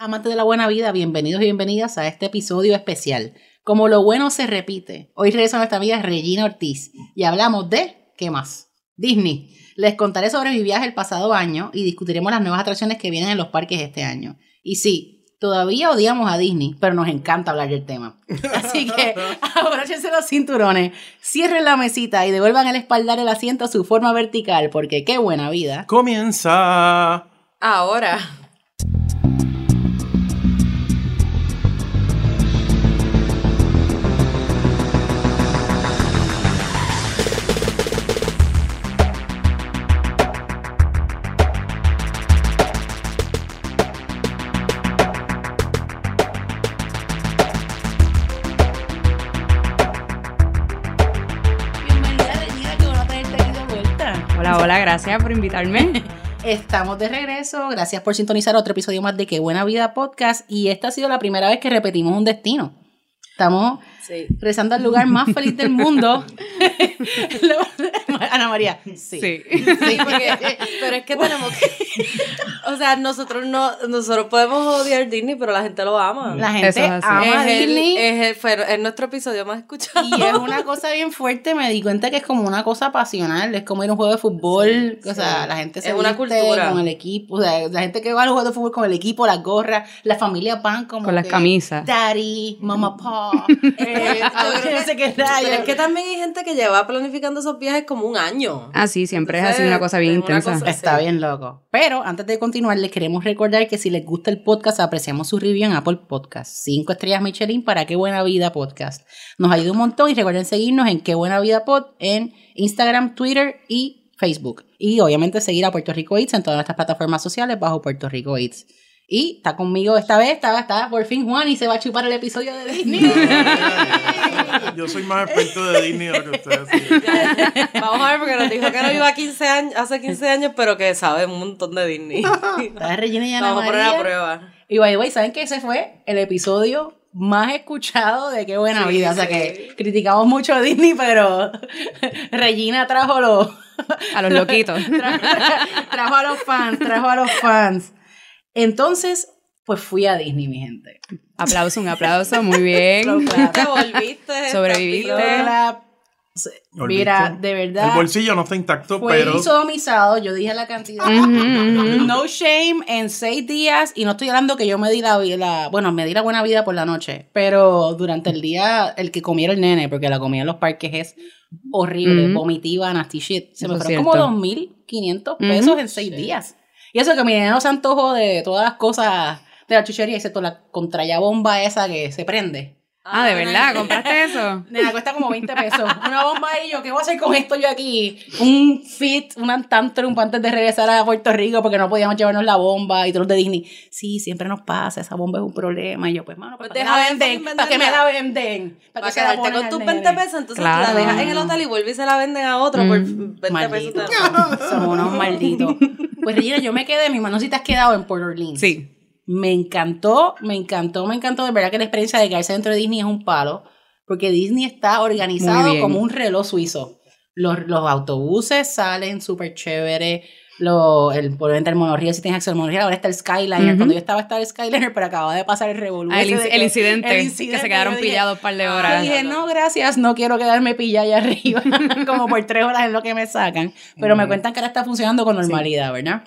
Amantes de la buena vida, bienvenidos y bienvenidas a este episodio especial. Como lo bueno se repite, hoy regresa nuestra amiga Regina Ortiz y hablamos de, ¿qué más? Disney. Les contaré sobre mi viaje el pasado año y discutiremos las nuevas atracciones que vienen en los parques este año. Y sí, todavía odiamos a Disney, pero nos encanta hablar del tema. Así que abróchense los cinturones, cierren la mesita y devuelvan el espaldar el asiento a su forma vertical, porque qué buena vida. Comienza. Ahora. Hola, gracias por invitarme. Estamos de regreso. Gracias por sintonizar otro episodio más de Qué Buena Vida Podcast. Y esta ha sido la primera vez que repetimos un destino. Estamos Sí. regresando al lugar más feliz del mundo. Ana María. Sí. Sí. Sí, porque- pero es que tenemos que. O sea, nosotros no. Nosotros podemos odiar Disney, pero la gente lo ama. La gente es ama es, el- Disney. es, el- fue- es nuestro episodio más escuchado. Y es una cosa bien fuerte, me di cuenta que es como una cosa pasional, es como ir a un juego de fútbol, o sea, sí. la gente se Es una cultura. con el equipo, o sea, la gente que va al juego de fútbol con el equipo, las gorras, la familia van como Con las camisas. Daddy, Mama Pa, eh, Yo creo no sé qué Pero rayos. es que también hay gente que lleva planificando esos viajes como un año. Ah, sí, siempre es así, una cosa bien intensa. cosa- Está Sí. bien loco. Pero antes de continuar, les queremos recordar que si les gusta el podcast, apreciamos su review en Apple Podcast. Cinco estrellas Michelin para Qué Buena Vida Podcast. Nos ayuda un montón y recuerden seguirnos en Qué Buena Vida Pod en Instagram, Twitter y Facebook. Y obviamente seguir a Puerto Rico Eats en todas nuestras plataformas sociales bajo Puerto Rico Eats. Y está conmigo esta vez, está, está por fin Juan y se va a chupar el episodio de Disney. Yo soy más experto de Disney de lo que ustedes. sí. Vamos a ver, porque nos dijo que no iba 15 años, hace 15 años, pero que sabe un montón de Disney. Está Regina y Vamos a poner a prueba. Y by the way, ¿saben que ese fue el episodio más escuchado de Qué Buena Sí, Vida? O sea sí. que criticamos mucho a Disney, pero Regina trajo los... A los loquitos. trajo, trajo a los fans, trajo a los fans. Entonces, pues fui a Disney, mi gente. aplauso, un aplauso, muy bien. Te volviste. Sobreviviste. Mira, de verdad, El bolsillo no está intacto, fue pero. sodomizado, yo dije la cantidad. No shame en seis días y no estoy hablando que yo me di la, la bueno, me di la buena vida por la noche, pero durante el día el que comiera el nene, porque la comida en los parques es horrible, vomitiva, nasty shit. Se me Eso fueron como cierto. 2.500 pesos Ujú. en seis días. Y eso que mi nene no se antojó de todas las cosas de la chuchería, excepto la contraya bomba esa que se prende. Ah, ¿de verdad? ¿Compraste eso? Nena, cuesta como 20 pesos. Una bomba y yo, ¿qué voy a hacer con esto yo aquí? Un fit, un tantrum antes de regresar a Puerto Rico porque no podíamos llevarnos la bomba y todos los de Disney. Sí, siempre nos pasa, esa bomba es un problema. Y yo, pues, mano, pues, Pues ¿para qué deja venden? ¿Para qué me la venden? Para quedarte con tus nene? 20 pesos, entonces Claro. la dejas en el hotel y vuelves y se la venden a otro por Mm, 20 Maldito. pesos. Somos unos malditos. Pues Regina, yo me quedé, mi mano si te has quedado en Port Orleans. Sí. Me encantó, me encantó, me encantó. De verdad que la experiencia de quedarse dentro de Disney es un palo, porque Disney está organizado como un reloj suizo. Los, los autobuses salen súper chévere. Lo, el, obviamente el monorriel, si tienes acceso al monorriel, ahora está el Skyliner. Cuando yo estaba, estaba el Skyliner, pero acaba de pasar el revolución. Ah, el, inc- el incidente, que se quedaron pillados un par de horas. dije, no, gracias, no quiero quedarme pillada allá arriba, como por tres horas es lo que me sacan. Pero me cuentan que ahora está funcionando con normalidad, ¿verdad?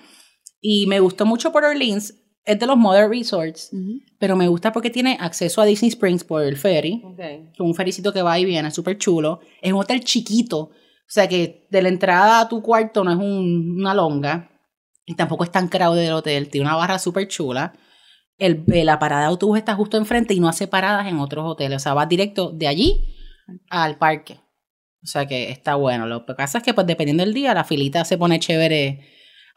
Y me gustó mucho por Orleans, es de los Mother Resorts, pero me gusta porque tiene acceso a Disney Springs por el ferry, Ok. con un fericito que va y viene, súper chulo. Es un hotel chiquito, o sea que de la entrada a tu cuarto no es un- una longa, y tampoco es tan crowded del hotel, tiene una barra súper chula. El, la parada de autobús está justo enfrente y no hace paradas en otros hoteles, o sea, vas directo de allí al parque. O sea que está bueno. Lo que pasa es que, pues, dependiendo del día, la filita se pone chévere.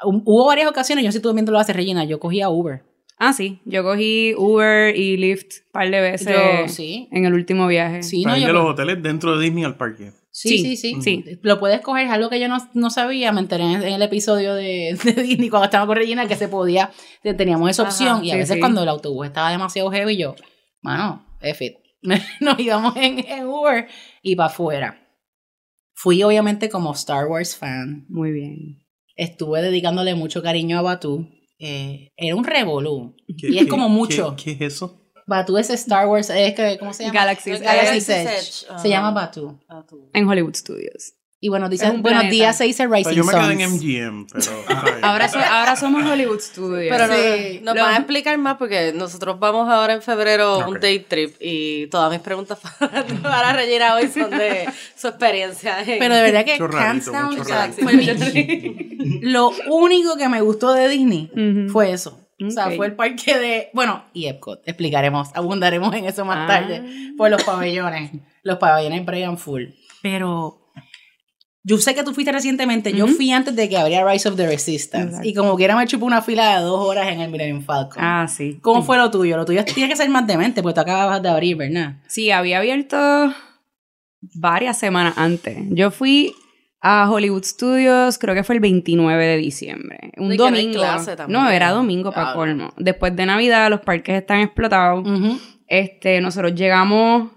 Hu- Hubo varias ocasiones, yo sí estuve viendo lo hace Regina, yo cogía Uber. Ah, sí. Yo cogí Uber y Lyft un par de veces Yo, sí. en el último viaje. Sí, no, yo, de los hoteles dentro de Disney al parque. sí, sí, sí, sí, sí. Lo puedes coger, es algo que yo no, no sabía, me enteré en, en el episodio de, de Disney cuando estaba con Regina que se podía, que teníamos esa Ajá, opción y a sí, veces sí. cuando el autobús estaba demasiado heavy yo, mano, F it. Nos íbamos en, en Uber y para afuera. Fui obviamente como Star Wars fan, Muy bien. Estuve dedicándole mucho cariño a Batu. eh, era un revolú. ¿Qué- Y es como mucho. ¿Qué, qué es eso? Batu es Star Wars, es que, ¿cómo se llama? Galaxy's Galaxy's Edge. Se llama Batu. Ah, tú. En Hollywood Studios. Y bueno, dice, buenos planeta. días se dice O sea, Rising yo me quedé en. MGM, pero. Ahora, so- ahora somos Hollywood Studios. Pero no- nos Lo- van a explicar más porque nosotros vamos ahora en febrero a un day trip y todas mis preguntas para, para Regina hoy son de su experiencia. en- Pero de verdad que Mucho rarito, hands down, mucho o sea, rarito. fue mi- lo único que me gustó de Disney fue eso. O sea, fue el parque de, bueno, y Epcot, explicaremos, abundaremos en eso más Ah. tarde, por los pabellones, los pabellones bregan full. Pero yo sé que tú fuiste recientemente, yo fui antes de que abriera Rise of the Resistance, Exacto. y como quiera me chupó una fila de dos horas en el Millennium Falcon. Ah, sí. ¿Cómo fue lo tuyo? Lo tuyo tiene que ser más demente, porque tú acabas de abrir, ¿verdad? Sí, había abierto varias semanas antes. Yo fui a Hollywood Studios, creo que fue el 29 de diciembre. Un hay domingo. clase también. no, era domingo para Diablo. colmo. Después de Navidad, los parques están explotados. Este, nosotros llegamos,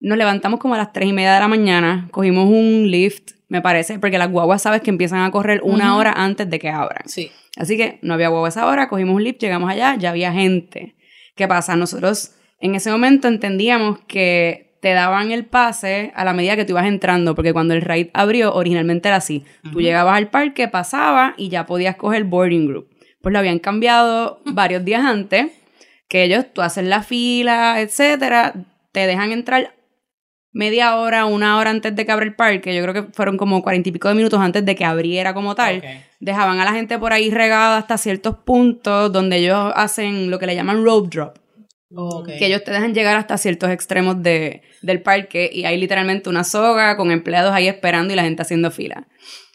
nos levantamos como a las 3 y media de la mañana, cogimos un lift, me parece, porque las guaguas sabes que empiezan a correr una hora antes de que abran. Sí. Así que no había guagua a esa hora, cogimos un lift, llegamos allá, ya había gente. ¿Qué pasa? Nosotros en ese momento entendíamos que te daban el pase a la medida que tú ibas entrando, porque cuando el ride abrió, originalmente era así. Tú llegabas al parque, pasabas y ya podías coger boarding group. Pues lo habían cambiado varios días antes, que ellos, tú haces la fila, etcétera, te dejan entrar media hora, una hora antes de que abra el parque. Yo creo que fueron como cuarenta y pico de minutos antes de que abriera como tal dejaban a la gente por ahí regada hasta ciertos puntos donde ellos hacen lo que le llaman rope drop, que ellos te dejan llegar hasta ciertos extremos de, del parque y hay literalmente una soga con empleados ahí esperando y la gente haciendo fila.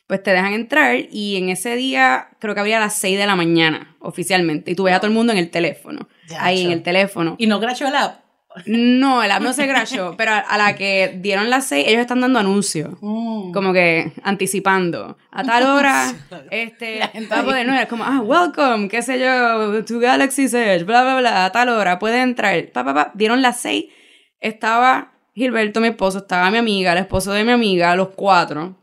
Pues te dejan entrar y en ese día creo que había a las 6 de la mañana oficialmente y tú ves a todo el mundo en el teléfono, Ya, ahí en el teléfono. ¿Y no crashó el app? No, el app no se crashó, pero a, la que dieron las 6 ellos están dando anuncios Mm. como que anticipando. A tal hora, este, va a poder, no, era como, ah, welcome, qué sé yo, to Galaxy's Edge, bla, bla, bla, a tal hora, puede entrar. Pa, pa, pa. Dieron las seis, estaba Gilberto, mi esposo, estaba mi amiga, el esposo de mi amiga, los cuatro.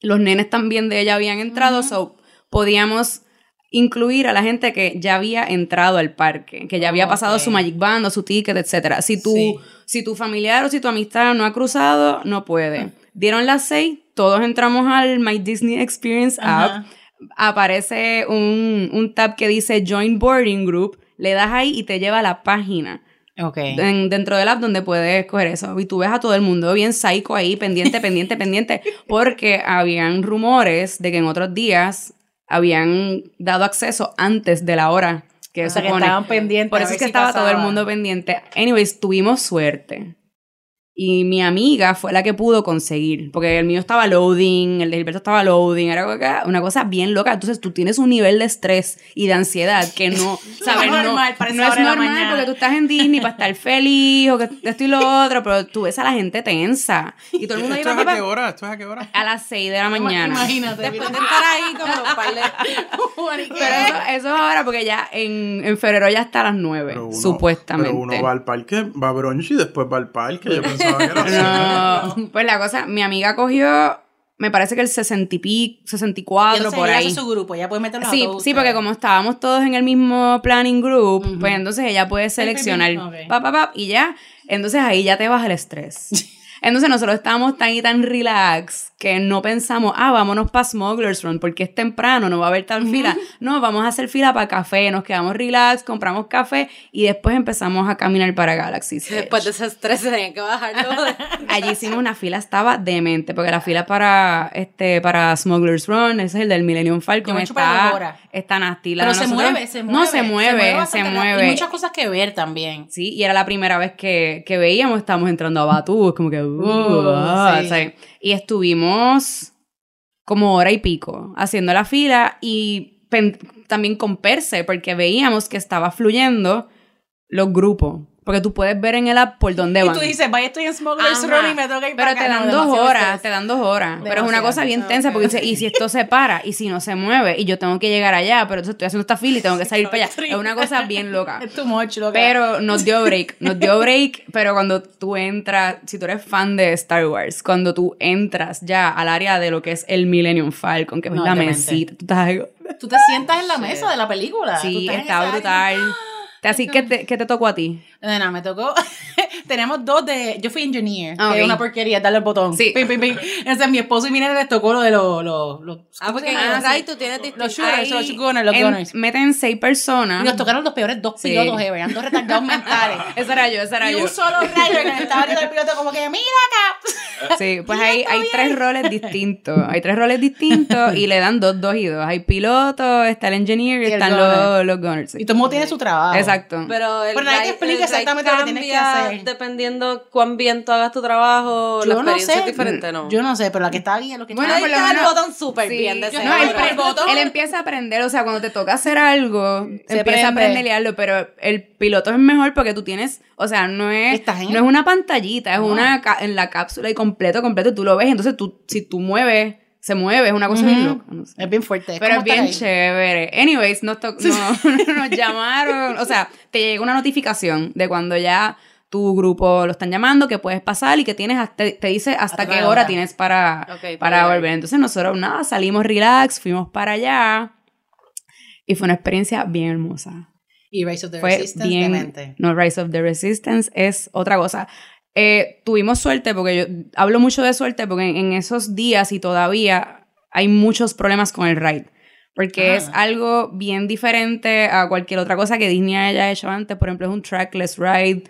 Los nenes también de ella habían entrado, so podíamos incluir a la gente que ya había entrado al parque, que ya había pasado su Magic Band o su ticket, etcétera. Si tu, Sí. si tu familiar o si tu amistad no ha cruzado, no puede. Dieron las seis, todos entramos al My Disney Experience app, aparece un, un tab que dice Join Boarding Group, le das ahí y te lleva a la página Ok. en- dentro del app donde puedes coger eso. Y tú ves a todo el mundo bien psycho ahí, pendiente, pendiente, pendiente, porque habían rumores de que en otros días habían dado acceso antes de la hora que O sea, que estaban pendientes. Por eso es que si estaba todo el mundo pendiente. Anyways, tuvimos suerte. Y mi amiga fue la que pudo conseguir. Porque el mío estaba loading, el de Gilberto estaba loading, era una cosa bien loca. Entonces tú tienes un nivel de estrés y de ansiedad que no, ¿sabes? No, normal no es normal porque tú estás en Disney para estar feliz o que esto y lo otro, pero tú ves a la gente tensa. Y todo el mundo ¿Esto es a qué hora? ¿Esto es a qué hora? a las 6 de la mañana. Imagínate. Después de estar ahí como un par de... Pero eso, eso es ahora porque ya en, en febrero ya está a las 9, Pero uno- supuestamente. Pero uno va al parque, va a brunch y después va al parque. Yo pensaba No, pues la cosa, mi amiga cogió, me parece que el 60 y pico, Y 64 entonces por ella ahí. hace su grupo, ya puede meterlo a Sí, todos sí, porque como estábamos todos en el mismo planning group, pues entonces ella puede seleccionar pa, pa, pa, y ya. Entonces ahí ya te baja el estrés. Entonces nosotros estábamos tan y tan relax que no pensamos, ah, vámonos para Smuggler's Run porque es temprano, no va a haber tal fila. No, vamos a hacer fila para café, nos quedamos relax, compramos café y después empezamos a caminar para Galaxy. Edge. Después de ese estrés se tenían que bajarlo. de- Allí hicimos una fila, estaba demente, porque la fila para este para Smuggler's Run, ese es el del Millennium Falcon, Yo está, está nasty. Pero de se nosotros- mueve, se mueve. No, se mueve, se mueve. rápido. Y muchas cosas que ver también. Sí, y era la primera vez que, que veíamos, estábamos entrando a Batú, es como que, uh, ah. Y estuvimos como hora y pico haciendo la fila y también con Perse, porque veíamos que estaba fluyendo los grupos. Porque tú puedes ver en el app por dónde Y van. tú dices, vaya, estoy en Smuggler's Ajá. Run y me toca ir Pero para te acá. dan No, dos demasiado horas, estrés. te dan dos horas. Pero es una cosa bien tensa porque dice, ¿y si esto se para? ¿Y si no se mueve? Y yo tengo que llegar allá, pero entonces estoy haciendo esta fila y tengo que salir para allá. Es una cosa bien loca. Es too much, loca. Pero nos dio break, nos dio break, pero cuando tú entras, si tú eres fan de Star Wars, cuando tú entras ya al área de lo que es el Millennium Falcon, que es No, la mesita, tú estás ahí, Tú te sientas en la mesa de la película. Tú Sí, está brutal. Así que te, ¿qué te tocó a ti? Nena, me tocó. Tenemos dos de. Yo fui engineer, Ah, que ok. es una porquería, darle el botón. Sí. Pim, pim, pim. Entonces, mi esposo y mi nena les tocó lo de los. los, los Ah, porque en ¿cómo se el llama? Rai tú tienes Los shooters, Ahí los gunners, los gunners. Meten seis personas. Y nos tocaron los peores dos pilotos ever, eran dos retardados mentales. Esa era yo, esa era y yo. un solo rayo que estaba viendo el piloto como que, mira acá. Sí, pues hay, hay tres roles distintos. Hay tres roles distintos y le dan dos, dos y dos. Hay piloto, está el engineer y, Y el están gunner. los, los gunners. Y todo el mundo tiene su trabajo. Exacto. Pero el Pero nadie te explica exactamente lo que tienes que hacer. Dependiendo cuán bien tú hagas tu trabajo, la Yo no experiencia sé. es diferente, ¿no? Yo no sé, pero la que está es lo que Bueno, está lo está el botón súper Sí. bien de no, él, el botón. él empieza a aprender, o sea, cuando te toca hacer algo, empieza prende. a aprender pero el piloto es mejor porque tú tienes, o sea, no es, no es una pantallita, es No. una en la cápsula y completo, completo, tú lo ves, entonces tú, si tú mueves, se mueve, es una cosa bien Ujú. loca, no sé. Es bien fuerte. Pero es bien ahí. chévere. Anyways, nos, to- no- nos llamaron. O sea, te llega una notificación de cuando ya tu grupo lo están llamando, que puedes pasar y que tienes hasta, te dice hasta qué hora hora. tienes para, Ok, para volver. Entonces nosotros nada, salimos relax, fuimos para allá y fue una experiencia bien hermosa. Y Rise of the Fue Resistance, bien... No, Rise of the Resistance es otra cosa. Eh, tuvimos suerte, porque yo hablo mucho de suerte, porque en, en esos días y todavía hay muchos problemas con el ride. Porque Ah. es algo bien diferente a cualquier otra cosa que Disney haya hecho antes. Por ejemplo, es un trackless ride,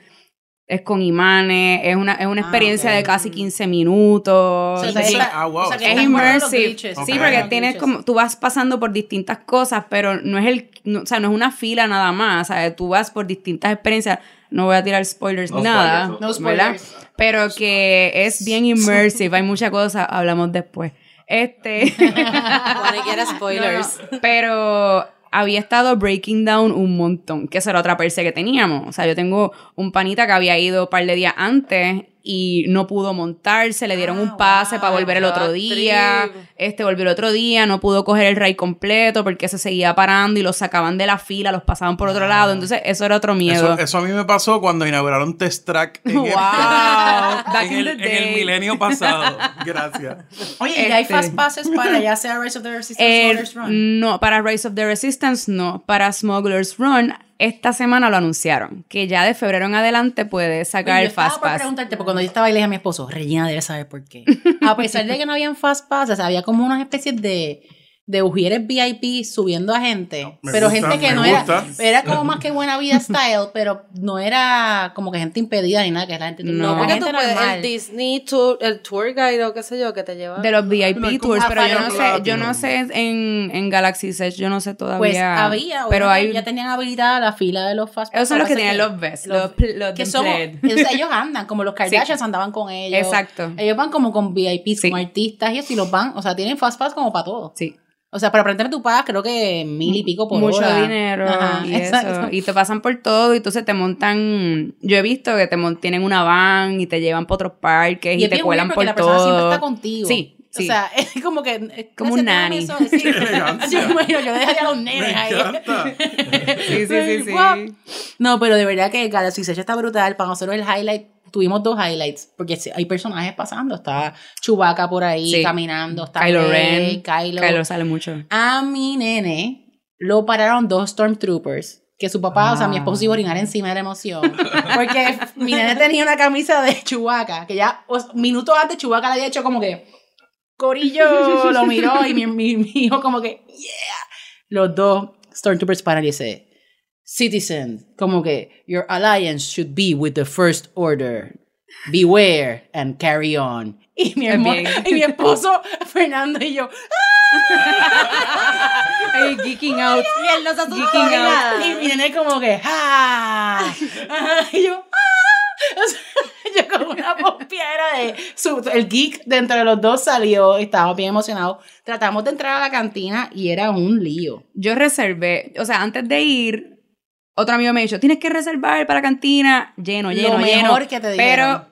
es con imanes, es una, es una Ah, experiencia de casi 15 minutos. Sí, sí. la- Ah, wow, o sea, que eso es immersive. Sí, porque tienes como, tú vas pasando por distintas cosas, pero no es el, no- o sea, no es una fila nada más, o sea, tú vas por distintas experiencias. No voy a tirar spoilers No nada, spoilers, no spoilers. Pero que es bien immersive, hay muchas cosas, hablamos después. Este, quiere spoilers. pero había estado breaking down un montón, que esa era otra perse que teníamos. O sea, yo tengo un panita que había ido un par de días antes y no pudo montarse, le dieron Ah, un pase wow, para volver el otro día, trip. este volvió el otro día, no pudo coger el ride completo porque se seguía parando y los sacaban de la fila, los pasaban por otro lado, entonces eso era otro miedo. Eso, eso a mí me pasó cuando inauguraron Test Track en, Wow, el, back en in el- the en day. el milenio pasado. Gracias. Oye, ¿y hay Este- fast passes para ya sea Rise of the Resistance o Eh, Smugglers Run? no, para Rise of the Resistance no. Para Smuggler's Run, esta semana lo anunciaron. Que ya de febrero en adelante puedes sacar Oye, yo el estaba Fast por Pass. preguntarte, porque cuando yo estaba ahí le dije a mi esposo, Regina debe saber por qué. A pesar de que no habían fast passes, había como unas especies de, de ujieres VIP subiendo a gente. Pero gusta, gente que no era, gusta. era como más que buena vida style, pero no era como que gente impedida ni nada, que era gente, No. no, Porque gente tú puedes, normal. el Disney tour, el tour guide o qué sé yo, que te lleva. De los VIP No, Tours, pero yo no sé, yo no sé en, en Galaxy Edge, yo no sé todavía. Pues había, pero hay, ya tenían habilitada la fila de los fast esos son los que tienen los best, los- los, que son, ellos andan, como los Kardashians andaban con ellos. Exacto. Ellos van como con VIPs, Sí. como artistas y eso, y los van, o sea, tienen fast pass como para todo. Sí. O sea, para aprender tu pagas, creo que mil y pico por Mucho hora. dinero Ajá, y exacto. eso. Y te pasan por todo y entonces te montan. Yo he visto que te tienen una van y te llevan por otros parques y, es te cuelan por porque la persona siempre todo. está contigo. Sí, sí. O sea, es como que... es- Como ese un nanny. eso, sí. yo, bueno, yo dejaría a los nenes ahí. encanta. sí, sí, sí, sí. No, pero de verdad que Galaxy Edge está brutal. Para nosotros el highlight, tuvimos dos highlights, porque hay personajes pasando. Está Chewbacca por ahí Sí. caminando, está Kylo Rey, Ren. Kylo. Kylo sale mucho. A mi nene lo pararon dos Stormtroopers. Que su papá, o sea, mi esposo iba a orinar encima de la emoción. Porque mi nene tenía una camisa de Chewbacca, que ya o sea, minutos antes Chewbacca le había hecho como que. Corillo lo miró y mi, mi, mi hijo como que, yeah. Los dos Stormtroopers paran y dice, Citizen, como que, your alliance should be with the First Order. Beware and carry on. Y mi, y mi esposo, Fernando y yo, Ay, geeking out. Y él no se asustó Geeking out. Y mi nene como que, ¡ah! Y yo, ¡ah! O sea, yo como una pompiera de... Su, el geek dentro de los dos salió, estábamos bien emocionados. Tratamos de entrar a la cantina y era un lío. Yo reservé, o sea, antes de ir, otro amigo me dijo, tienes que reservar para cantina, lleno, lleno, Lo lleno. mejor que te. Pero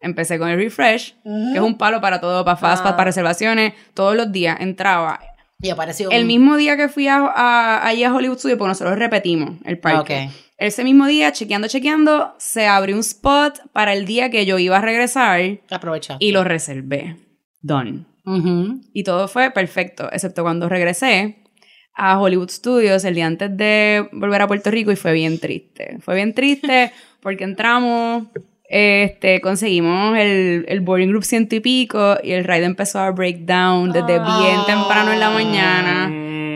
empecé con el refresh, que es un palo para todo, para Fastpass, Ah. para reservaciones, todos los días entraba. Y apareció El mismo día que fui a, a, allí a Hollywood Studios, porque nosotros repetimos el parque. Ok. Ese mismo día, chequeando, chequeando, se abrió un spot para el día que yo iba a regresar Aprovecha. y lo reservé. Done. Y todo fue perfecto, excepto cuando regresé. A Hollywood Studios el día antes de volver a Puerto Rico y fue bien triste. Fue bien triste porque entramos, este, conseguimos el, el boarding group ciento y pico y el ride empezó a break down desde bien temprano en la mañana.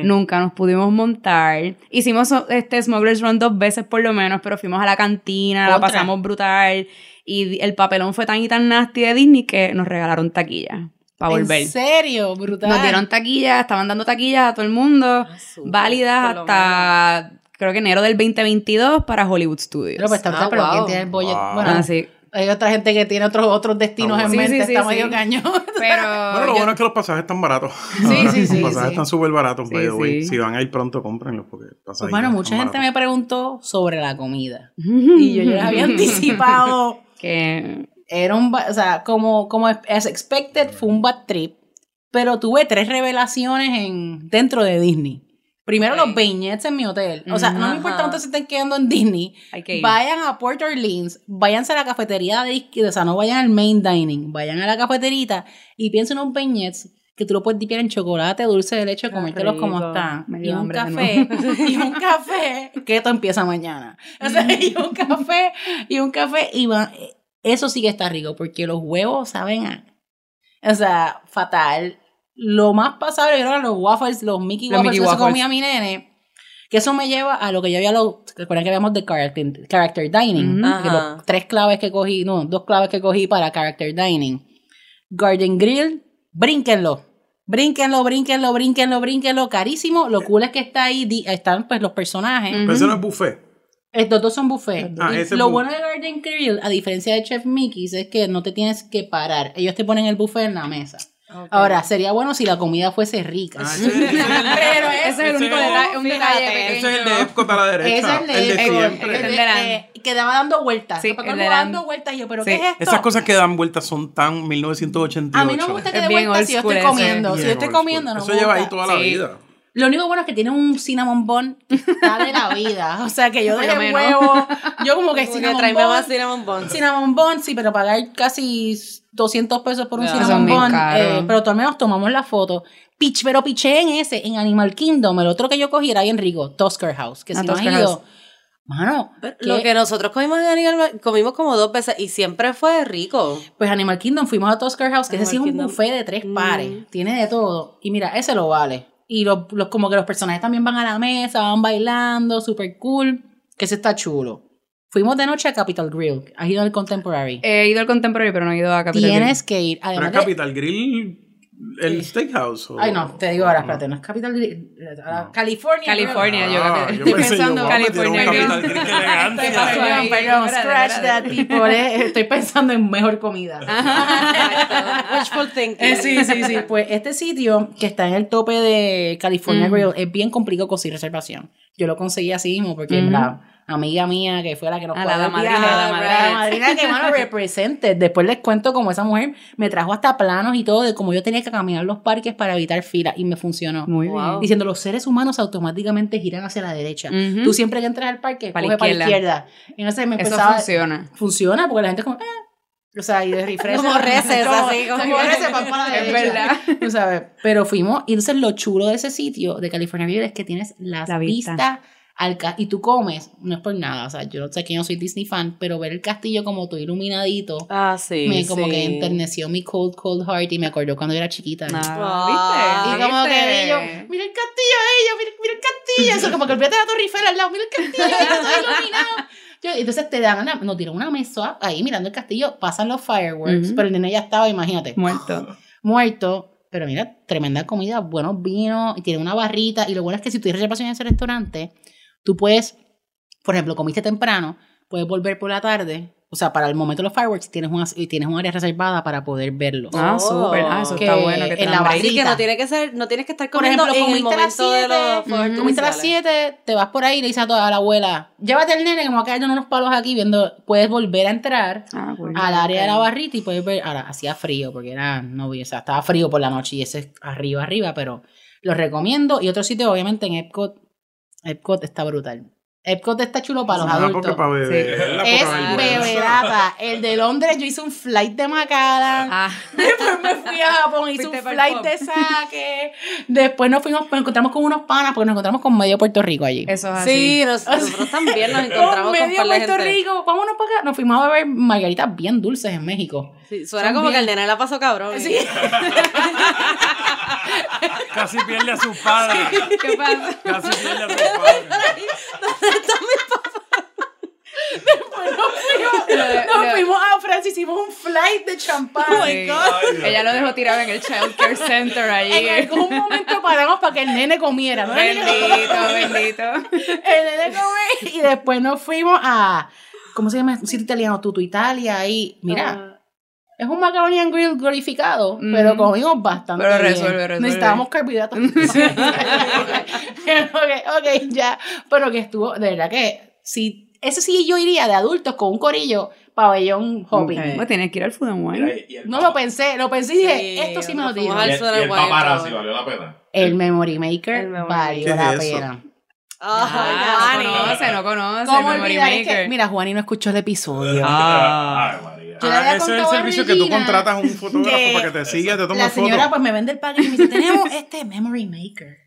Nunca nos pudimos montar. Hicimos este Smugglers Run dos veces por lo menos, pero fuimos a la cantina, la pasamos brutal. Y el papelón fue tan y tan nasty de Disney que nos regalaron taquilla para volver. En serio, brutal. Nos dieron taquillas, estaban dando taquillas a todo el mundo, súper, válidas hasta creo que enero del 2022 para Hollywood Studios. Pero pues está Ah, pero wow. ¿quién tiene el? Wow. Bueno, Ah, sí. hay otra gente que tiene otros otros destinos en Sí, mente, sí, sí, está sí. medio cañón. Pero Bueno, lo yo- bueno es que los pasajes están baratos. Sí, sí, sí, Los pasajes sí. están súper baratos, sí. Si van a ir pronto, cómprenlos porque el pasaje bueno, mucha gente me preguntó sobre la comida. Y yo ya les había anticipado. que Era un, o sea, como, como as expected, fue un bad trip. Pero tuve tres revelaciones en, dentro de Disney. Primero Ok. los vignettes en mi hotel. O sea, no me importa dónde se estén quedando en Disney. ir. Vayan a Port Orleans, váyanse a la cafetería de o sea, no vayan al main dining, vayan a la cafeterita y piensen unos vignettes que tú lo puedes dipear en chocolate, dulce de leche, Qué comértelos como están. Y un café, y un café, que esto empieza mañana. O sea, y un café, y un café, y va, eso sí que está rico, porque los huevos saben a, o sea, fatal. Lo más pasable eran los waffles, los Mickey Los waffles Mickey waffles. comía mi nene. Que eso me lleva a lo que yo había, lo, recuerdan que habíamos de character, character dining, Ujú. que los tres claves que cogí, no, dos claves que cogí para character dining. Garden Grill, brínquenlo. Brínquenlo, brínquenlo, brínquenlo, brínquenlo, carísimo. Lo cool es que está ahí, están pues los personajes. Pero ese no es buffet. Estos dos son buffet. Ah, lo bu- bueno de Garden Grill, a diferencia de Chef Mickey's, es que no te tienes que parar. Ellos te ponen el buffet en la mesa. Ahora, sería bueno si la comida fuese rica. Ah, ese, ese es el, Pero ese es el único detalle, un detalle ese pequeño. ese es el de Epcot a la derecha. Ese es el de, el de siempre. el de- El de que daba dando vueltas. Sí, el de dando vueltas. Y yo, ¿pero Sí. qué es esto? Esas cosas que dan vueltas son tan 1988. A mí no me gusta que dé vueltas si yo estoy comiendo. Si yo estoy comiendo, no Eso lleva ahí toda la vida. Lo único bueno es que tiene un cinnamon bun que está de la vida. O sea, que yo dejé menos. huevo. Yo como que Como que cinnamon más bun. cinnamon buns. Cinnamon bun, sí, pero pagar casi 200 pesos por un Ya. cinnamon bun. eh, pero al menos tomamos la foto. Pitch, pero piché en ese, en Animal Kingdom. El otro que yo cogí era bien rico, Tusker House. Que Ah, si no has ido, mano, Lo que nosotros comimos en Animal comimos como dos veces y siempre fue rico. Pues Animal Kingdom fuimos a Tusker House, que ese Animal sí es un buffet de tres Mm. pares. Tiene de todo. Y mira, ese lo vale. Y los, los- como que los personajes también van a la mesa, van bailando, super cool. Que ese está chulo. Fuimos de noche a Capital Grill. ¿Has ido al Contemporary? He ido al Contemporary, pero no he ido a Capital Tienes que ir. Pero Además es de- Capital Grill, el steakhouse. o- Ay, no, te digo ahora, espérate, no es Capital Grill. No. California. California, yo Ah, estoy yo pensé, pensando yo, California. Capital Grill, elegante. Perdón, perdón, scratch that, tipo, eh, estoy pensando en mejor comida. Wishful thinking. Eh, sí, sí, sí. Pues este sitio que está en el tope de California Mm. Grill es bien complicado conseguir reservación. Yo lo conseguí así mismo porque Ujú. la amiga mía que fue la que nos pagó la el madrina, viaje, la madrina. la madrina que mano represente. Después les cuento cómo esa mujer me trajo hasta planos y todo de cómo yo tenía que caminar los parques para evitar filas y me funcionó. Muy Wow. bien. Diciendo los seres humanos automáticamente giran hacia la derecha. Tú siempre que entras al parque, Para coge la para la izquierda. izquierda. Y entonces me Eso empezaba, funciona. funciona porque la gente es como, "Ah". o sea, y de refresh. Como reces, así, como reces, para la Es derecha. verdad. Tú sabes, pero fuimos, y entonces lo chulo de ese sitio de California Grill es que tienes las La vista. vistas al y tú comes, no es por nada, o sea, yo no sé que yo no soy Disney fan, pero ver el castillo como todo iluminadito, Ah, sí. me como sí. que enterneció mi cold, cold heart y me acordó cuando yo era chiquita. Ah, Y como que ¿viste? yo, mira el castillo ella, mira, mira el castillo. Eso, como que olvídate de la Torre Eiffel al lado, mira el castillo, todo iluminado. Yo- entonces te dan una, nos dieron una mesa ahí mirando el castillo, pasan los fireworks, pero el nene ya estaba, imagínate, Muerto. muerto. Pero mira, tremenda comida, buenos vinos, y tiene una barrita. Y lo bueno es que si tú tienes reservación en ese restaurante, tú puedes, por ejemplo, comiste temprano, puedes volver por la tarde. O sea, para el momento de los fireworks tienes, una, tienes un área reservada para poder verlos. Ah, Oh. súper. Ah, eso Que está bueno. Que te en la break. Sí, que Barrita. no tiene que ser, no tienes que estar Por comiendo ejemplo, en el comiste a las momento de los 7, fuegos Ujú. Comiste a las artificiales. 7, te vas por ahí y le dices a toda la abuela, llévate el nene que me va a de unos palos aquí viendo, puedes volver a entrar Ah, bueno. al área de la barrita y puedes ver, ahora hacía frío porque era, no, o sea, estaba frío por la noche y ese es arriba, arriba, pero lo recomiendo. Y otro sitio, obviamente, en Epcot, Epcot está brutal. Epcot está chulo para los Ah, adultos. para beber. Sí. Es beberata. El de Londres, yo hice un flight de Macallan. Ah, Después me fui a Japón, hice un flight de saque. Después nos fuimos, nos encontramos con unos panas, porque nos encontramos con medio Puerto Rico allí. eso es así. Sí, nos- nosotros también nos encontramos con medio par de Puerto gente. Rico, vámonos para acá. Nos fuimos a beber margaritas bien dulces en México. Sí, suena Son como que el nene la pasó cabrón. Sí. Casi pierde a su padre. ¿Qué pasa? Casi pierde a su padre. Nos Lo- fuimos a Francia, hicimos un flight de champán. Sí. Ella lo dejó tirado en el Child Care Center allí. En algún momento paramos para que el nene comiera, ¿no? El nene- Bendito, bendito. el nene come y después nos fuimos a, ¿cómo se llama? Un sitio italiano, Tutu Italia, y mira, Ah. Es un macaroni and grill glorificado, Mm. pero comimos bastante Pero bien. resuelve, resuelve. Necesitábamos carbohidratos. ok, ok, ya, pero que estuvo, de verdad que, si, eso sí yo iría de adultos con un corillo, pabellón hopping. Okay. Pues tienes que ir al Food and Wine. No lo pensé, lo pensé y dije, Sí, esto sí me lo digo. el, el paparazzi valió la pena. El Memory Maker El Memory valió la pena. Ah, Ay, no conoce, no conoce. ¿Cómo el Memory? Es Maker. que, mira, Juani no escuchó el episodio. Ah. Yo le Ah, había ese es el servicio que tú contratas a un fotógrafo que para que te siga, te tome La señora pues me vende el package y me dice, tenemos este Memory Maker.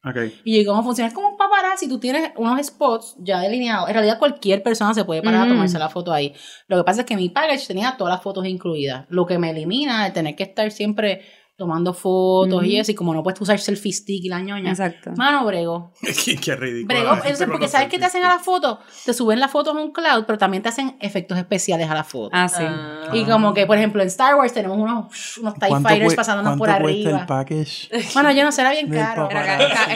Y yo, ¿y ¿cómo funciona? Es como un paparazzi, tú tienes unos spots ya delineados. En realidad cualquier persona se puede parar Mm. a tomarse la foto ahí. Lo que pasa es que mi package tenía todas las fotos incluidas. Lo que me elimina el tener que estar siempre tomando fotos y eso. Y como no puedes usar selfie stick y la ñoña. Exacto. Mano, brego. Qué, qué ridículo. Brego, con porque ¿sabes qué te hacen a selfies. la foto? Te suben las fotos a un cloud, pero también te hacen efectos especiales a la foto. Ah, sí. Ah. Y como que, por ejemplo, en Star Wars tenemos unos, unos TIE ¿Cuánto Fighters pasándonos por cuánto cuesta arriba. el package? Bueno, yo no sé, era bien caro. Era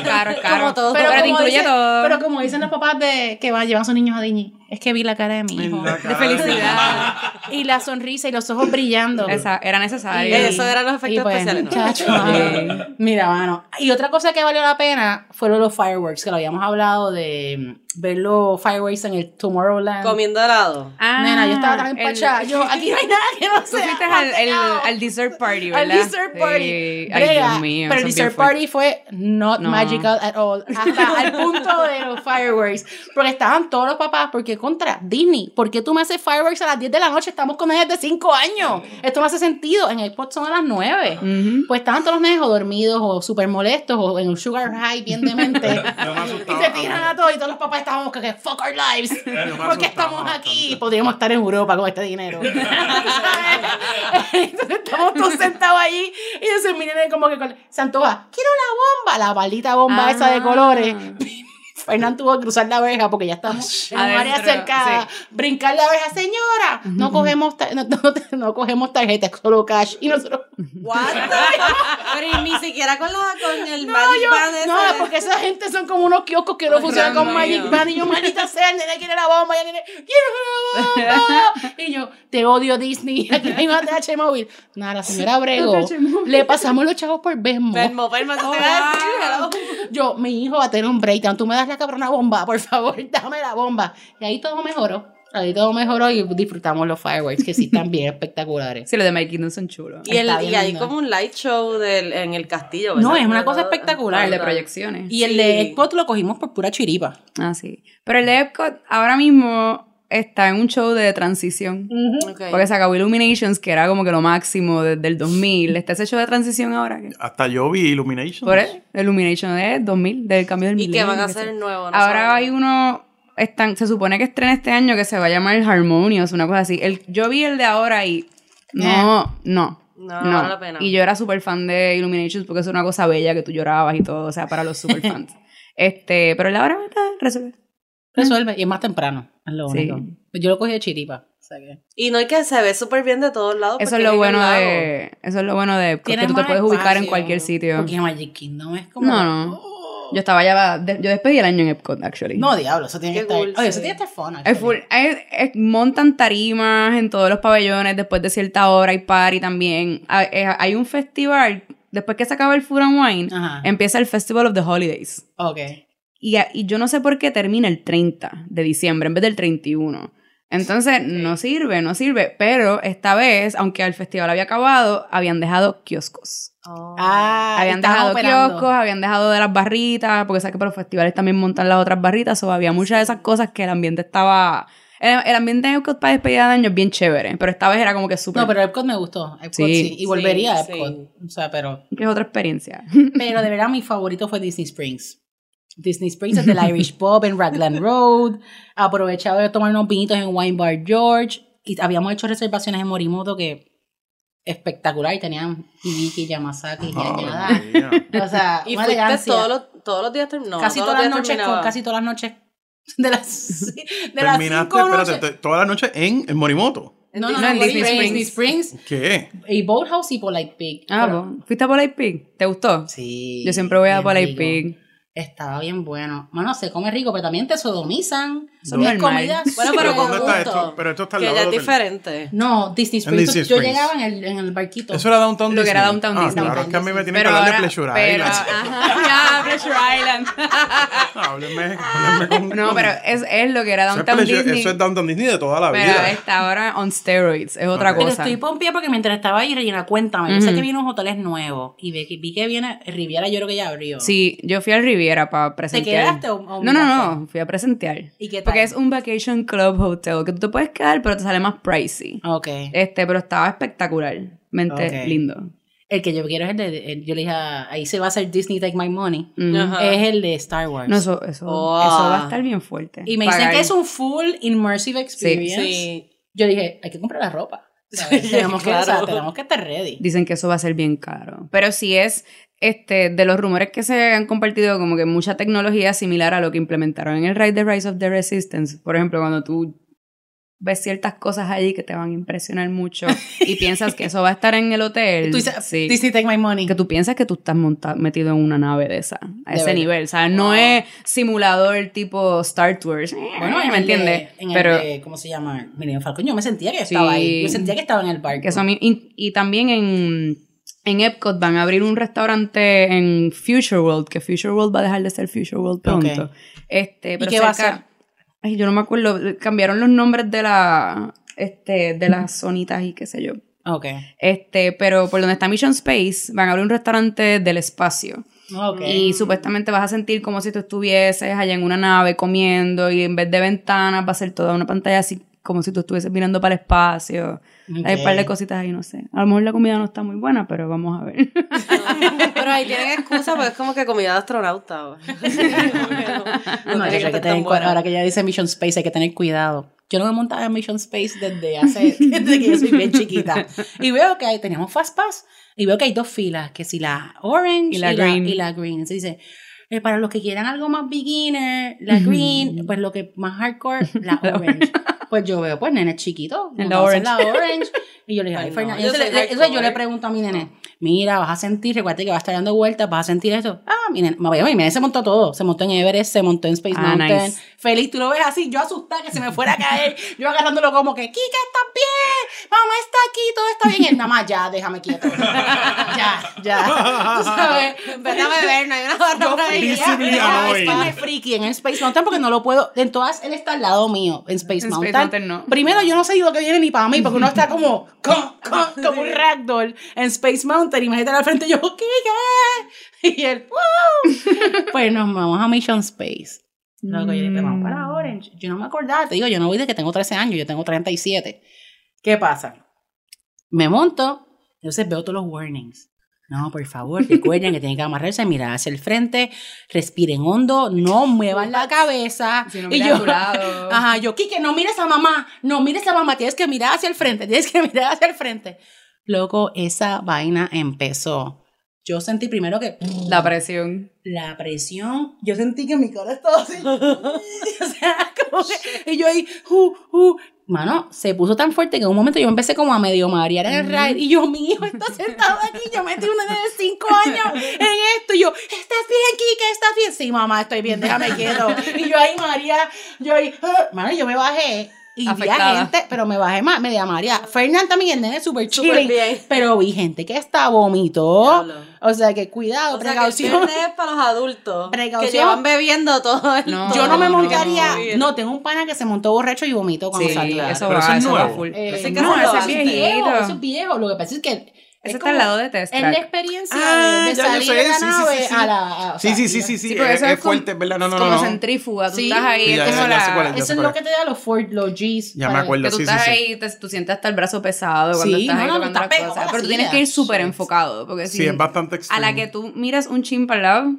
caro, es caro. Como todo. Pero, como incluye dice- todo. pero como dicen los papás de que van, llevan a sus niños a Disney, es que vi la cara de mi hijo. De felicidad. Y la sonrisa y los ojos brillando. Esa, era necesario. Y- Eso eran los efectos y pues, especiales, ¿no? mano. Mira, mano. Y otra cosa que valió la pena fueron los fireworks, que lo habíamos hablado de mm, ver los fireworks en el Tomorrowland. Comiendo helado. Ah, Nena, yo estaba tan el- empachada. Yo, aquí no hay nada que no Tú sea. fuiste al, el- al dessert party, Al ¿verdad? dessert party. Sí. Ay, Dios mío. pero el dessert party fue not No. magical at all. Hasta al punto de los fireworks. Porque estaban todos los papás. Porque contra Disney, ¿por qué tú me haces fireworks a las 10 de la noche? Estamos con ellos de 5 años. Esto no hace sentido. En el pot son a las 9. Ujú. Pues estaban todos los nenes o dormidos o súper molestos o en un sugar high bien demente. Y se tiran a todos y todos los papás estábamos que, que fuck our lives. Yo me ¿Por qué asustaba estamos aquí? Podríamos estar en Europa con este dinero. Entonces estamos todos sentados allí y entonces mi nene como que con- se antoja, quiero la bomba, la maldita bomba esa de colores. Fernán tuvo que cruzar la verja porque ya estamos en un área cercada. Brincar la verja, señora, no cogemos, no, no- no cogemos tarjeta, solo cash. Y nosotros, What Pero ni siquiera con, la, con el no, Magic yo, Band no, porque esa gente son como unos kioscos que no Ay, funcionan con Magic. Band. Y yo, maldita sea, el nene quiere la bomba, y el nene, quiero la bomba. Y yo, te odio Disney, aquí no hay más TH móvil. Nada, la señora Brego, le pasamos los chavos por Venmo. Venmo, Venmo, decir, hello. Yo, mi hijo va a tener un breakdown, tú me das la cabrona bomba, por favor, dame la bomba. Y ahí todo mejoró. Ahí todo mejoró y disfrutamos los fireworks, que sí están bien espectaculares. Sí, los de Mike Kingdom son chulos. Y, el, y hay como un light show del, en el castillo, ¿verdad? No, es una cosa espectacular. El de proyecciones. Y el Sí. de Epcot lo cogimos por pura chiripa. Ah, sí. Pero el de Epcot ahora mismo está en un show de transición. Ok. Porque se acabó Illuminations, que era como que lo máximo desde el 2000. Está ese show de transición ahora. que- Hasta yo vi Illumination. Por eso, Illumination es 2000, del cambio del ¿Y qué milenio. van a hacer nuevo? No Ahora sabemos. hay uno, están, se supone que estrena este año que se va a llamar Harmonious, una cosa así. El, yo vi el de ahora y no, no. No, no vale la pena. Y yo era súper fan de Illuminations porque es una cosa bella que tú llorabas y todo, o sea, para los super fans. este, pero el de ahora está resuelve. Resuelve. Y es más temprano. Es lo Sí. único. Yo lo cogí de chiripa. O sea que... Y no hay que se ve súper bien de todos lados. Eso porque es lo bueno de, eso es lo bueno de Epcot, que tú te puedes ubicar en cualquier sitio. Porque Magic Kingdom es como. No, no. Yo estaba ya, de- yo despedí el año en Epcot, actually. No, diablo, eso tiene que estar. Oye, eso tiene que estar fun. Es actually. full- es- es- montan tarimas en todos los pabellones después de cierta hora hay party también. Hay, es- hay un festival, después que se acaba el Food and Wine, Ajá. empieza el Festival of the Holidays. Ok. Y, a- y yo no sé por qué termina el 30 de diciembre en vez del 31. Entonces, no sirve, no sirve. Pero esta vez, aunque el festival había acabado, habían dejado kioscos. Ah, habían dejado operando. kioscos, habían dejado de las barritas, porque sabes que para los festivales también montan las otras barritas, o había muchas de esas cosas que el ambiente estaba... El, el ambiente de Epcot para despedida de año es bien chévere, pero esta vez era como que súper... No, pero Epcot me gustó. Epcot Sí. sí. Y volvería a Sí, Epcot. O sea, pero. que es otra experiencia. Pero de verdad mi favorito fue Disney Springs. Disney Springs es del Irish Pub en Raglan Road. Aprovechaba de tomar unos vinitos en Wine Bar George. Y habíamos hecho reservaciones en Morimoto que espectacular. Y tenían Hibiki, Yamazaki, y Ay, Añada. María. O sea, ¿Y fuiste todos los, todos los días? No, casi todas las noches, terminaba. con, casi todas las noches. De las, de las Terminaste, cinco espérate, noches. toda la noche en, en Morimoto. No, no, No, en no, Disney Disney Springs. Springs. Disney Springs. ¿Qué? Y Boathouse y Polite Pig. Ah, Pero- ¿fuiste a Polite Pig? ¿Te gustó? Sí. Yo siempre voy a Polite. Pig. Estaba bien bueno. Bueno, se come rico, pero también te sodomizan. Son No. comidas. Bueno, Pero pero con ¿dónde está gusto. esto? Pero esto está al Que lado ya es diferente. No, Disney Springs. Disney Yo Springs. llegaba en el, en el barquito. Eso era Downtown Lo que Disney. era Downtown ah, Disney. Claro, es que a mí me tienen Pero que hablar de Pleasure pero, Island. ajá, ya, Pleasure Island. Háblenme, háblenme con- no, pero es, es lo que era Eso es, Downtown Pleasure- Disney. eso es Downtown Disney de toda la pero vida. está ahora on steroids, es otra Ok. Pero cosa. estoy pompía porque mientras estaba ahí, Regina, cuéntame. Yo sé Ujú. que vienen unos hoteles nuevos. Y vi, que- vi que viene Riviera, yo creo que ya abrió. Sí, yo fui al Riviera para ¿Te presentear. quedaste o, o No, no, no, fui a presentear. ¿Y qué tal? Porque es un vacation club hotel que tú te puedes quedar, pero te sale más pricey. Ok. Este, pero estaba espectacularmente Ok. lindo. El que yo quiero es el de. el- yo le dije, a- ahí se va a hacer Disney Take My Money. Mm. Es el de Star Wars. No, eso, eso, Oh. eso va a estar bien fuerte. y me dicen Pagar. que es un full immersive experience. Sí. Yo dije, hay que comprar la ropa. ¿sabes? tenemos, que, o sea, claro. tenemos que estar ready. Dicen que eso va a ser bien caro. Pero si es, este, de los rumores que se han compartido, como que mucha tecnología similar a lo que implementaron en el Ride the Rise of the Resistance. Por ejemplo, cuando tú ves ciertas cosas allí que te van a impresionar mucho y piensas que eso va a estar en el hotel. Tú dices, sí. Take My Money. que tú piensas que tú estás monta- metido en una nave de esa, a De ese verdad. nivel. O sea, no es simulador tipo Star Tours. Bueno, en ¿me el de- entiendes? en el Pero de- ¿cómo se llama? Millennium Falcon. Yo me sentía que estaba Sí. ahí. Yo sentía que estaba en el barco. que eso y, y también en, en Epcot van a abrir un restaurante en Future World, que Future World va a dejar de ser Future World pronto. Este, pero qué va a ser? Ay, yo no me acuerdo. Cambiaron los nombres de la este, de las zonitas y qué sé yo. Ok. Este, pero por donde está Mission Space, van a abrir un restaurante del espacio. Ok. Y supuestamente vas a sentir como si tú estuvieses allá en una nave comiendo y en vez de ventanas va a ser toda una pantalla así como si tú estuvieses mirando para el espacio. Hay un par de cositas ahí, no sé. A lo mejor la comida no está muy buena, pero vamos a ver. Pero ahí tienen excusa porque es como que comida de astronauta. o- No, no hay tiene que tener ahora que ya dice Mission Space, hay que tener cuidado. Yo no me montaba en Mission Space desde hace, desde que yo soy bien chiquita. Y veo que ahí teníamos Fast Pass y veo que hay dos filas, que si la orange Y la green. y la green. Entonces dice, eh, para los que quieran algo más beginner, la green, pues lo que más hardcore, la orange. Pues yo veo, pues nene chiquito, En la orange. la orange. Y yo le dije, Ay, no, yo le- yo le pregunto a mi nene, mira, vas a sentir, recuerda que va a estar dando vueltas, vas a sentir esto. Ah, mi nene, mi nene se montó todo. Se montó en Everest, se montó en Space Ah, Mountain. nice. Feliz, tú lo ves así, yo asustada que se me fuera a caer. Yo agarrándolo como que, Kika, ¿estás bien? Mamá está aquí, todo está bien. Y nada más, ya, déjame quieto. ya, ya. Tú sabes. A beber, no hay una barra es que me friki en Space Mountain porque no lo puedo. En todas, él está al lado mío en Space En Mountain. Space Mountain no. Primero, yo no sé lo que viene ni para mí porque uno está como, con, con, como un ragdoll en Space Mountain. Imagínate al frente, yo, ¿qué? qué? Y él, ¡wow! Pues nos vamos a Mission Space. Luego yo dije, vamos para Orange. Yo no me acordaba, te digo, yo no voy de que tengo 13 años, yo tengo 37. ¿Qué pasa? Me monto, entonces veo todos los warnings. No, por favor, recuerden que tienen que amarrarse, mirar hacia el frente, respiren hondo, no muevan la cabeza. Si no y yo, a tu lado. ajá, yo, Kike, no mires a mamá, no mires a mamá, tienes que mirar hacia el frente, tienes que mirar hacia el frente. Loco, esa vaina empezó. Yo sentí primero que La presión. la presión, yo sentí que mi cara estaba así. o sea, como que, y yo ahí, uh, uh. Mano, se puso tan fuerte que en un momento yo empecé como a medio marear en el ride. Y yo, mi hijo está sentado aquí. Yo metí una de 5 años en esto. Y yo, ¿estás bien, Kike? ¿Estás bien? Sí, mamá, estoy bien, déjame quieto. Y yo ahí, María, yo ahí, ah. mano, yo me bajé. Y vi Afectada. a gente, pero me bajé más, media María. Fernán también, el nene súper chilling. bien. Pero vi gente que hasta vomitó. O sea que cuidado, O sea, que el precaución. es para los adultos. Precaución. Que llevan bebiendo todo el No, Yo no me montaría. no. No, tengo un pana que se montó borracho y vomitó cuando Sí, salió. eso va, eso es eso nuevo. full. Eh, Ese que no, se ese lo es viejo, eso es viejo. Lo que pasa es que Ese es está al como- lado de Test es la experiencia Ah, de, de ya, yo salir sé, de la sí, nave sí, sí. a la. a- Sí, sí, sí, sí, sí. Sí, pero es, como- fuerte, ¿verdad? No, no, como no. no. centrífuga, tú estás ahí, es como la... cuál. Eso es lo que te da los Ford, los Gs. Ya me para- acuerdo. Que tú estás ahí, te- tú sientes hasta el brazo pesado cuando estás no, ahí no, tocando las cosas. a Pero tú tienes que ir súper enfocado. Porque si Sí, es bastante a extremo. la que tú miras un chimpa al lado,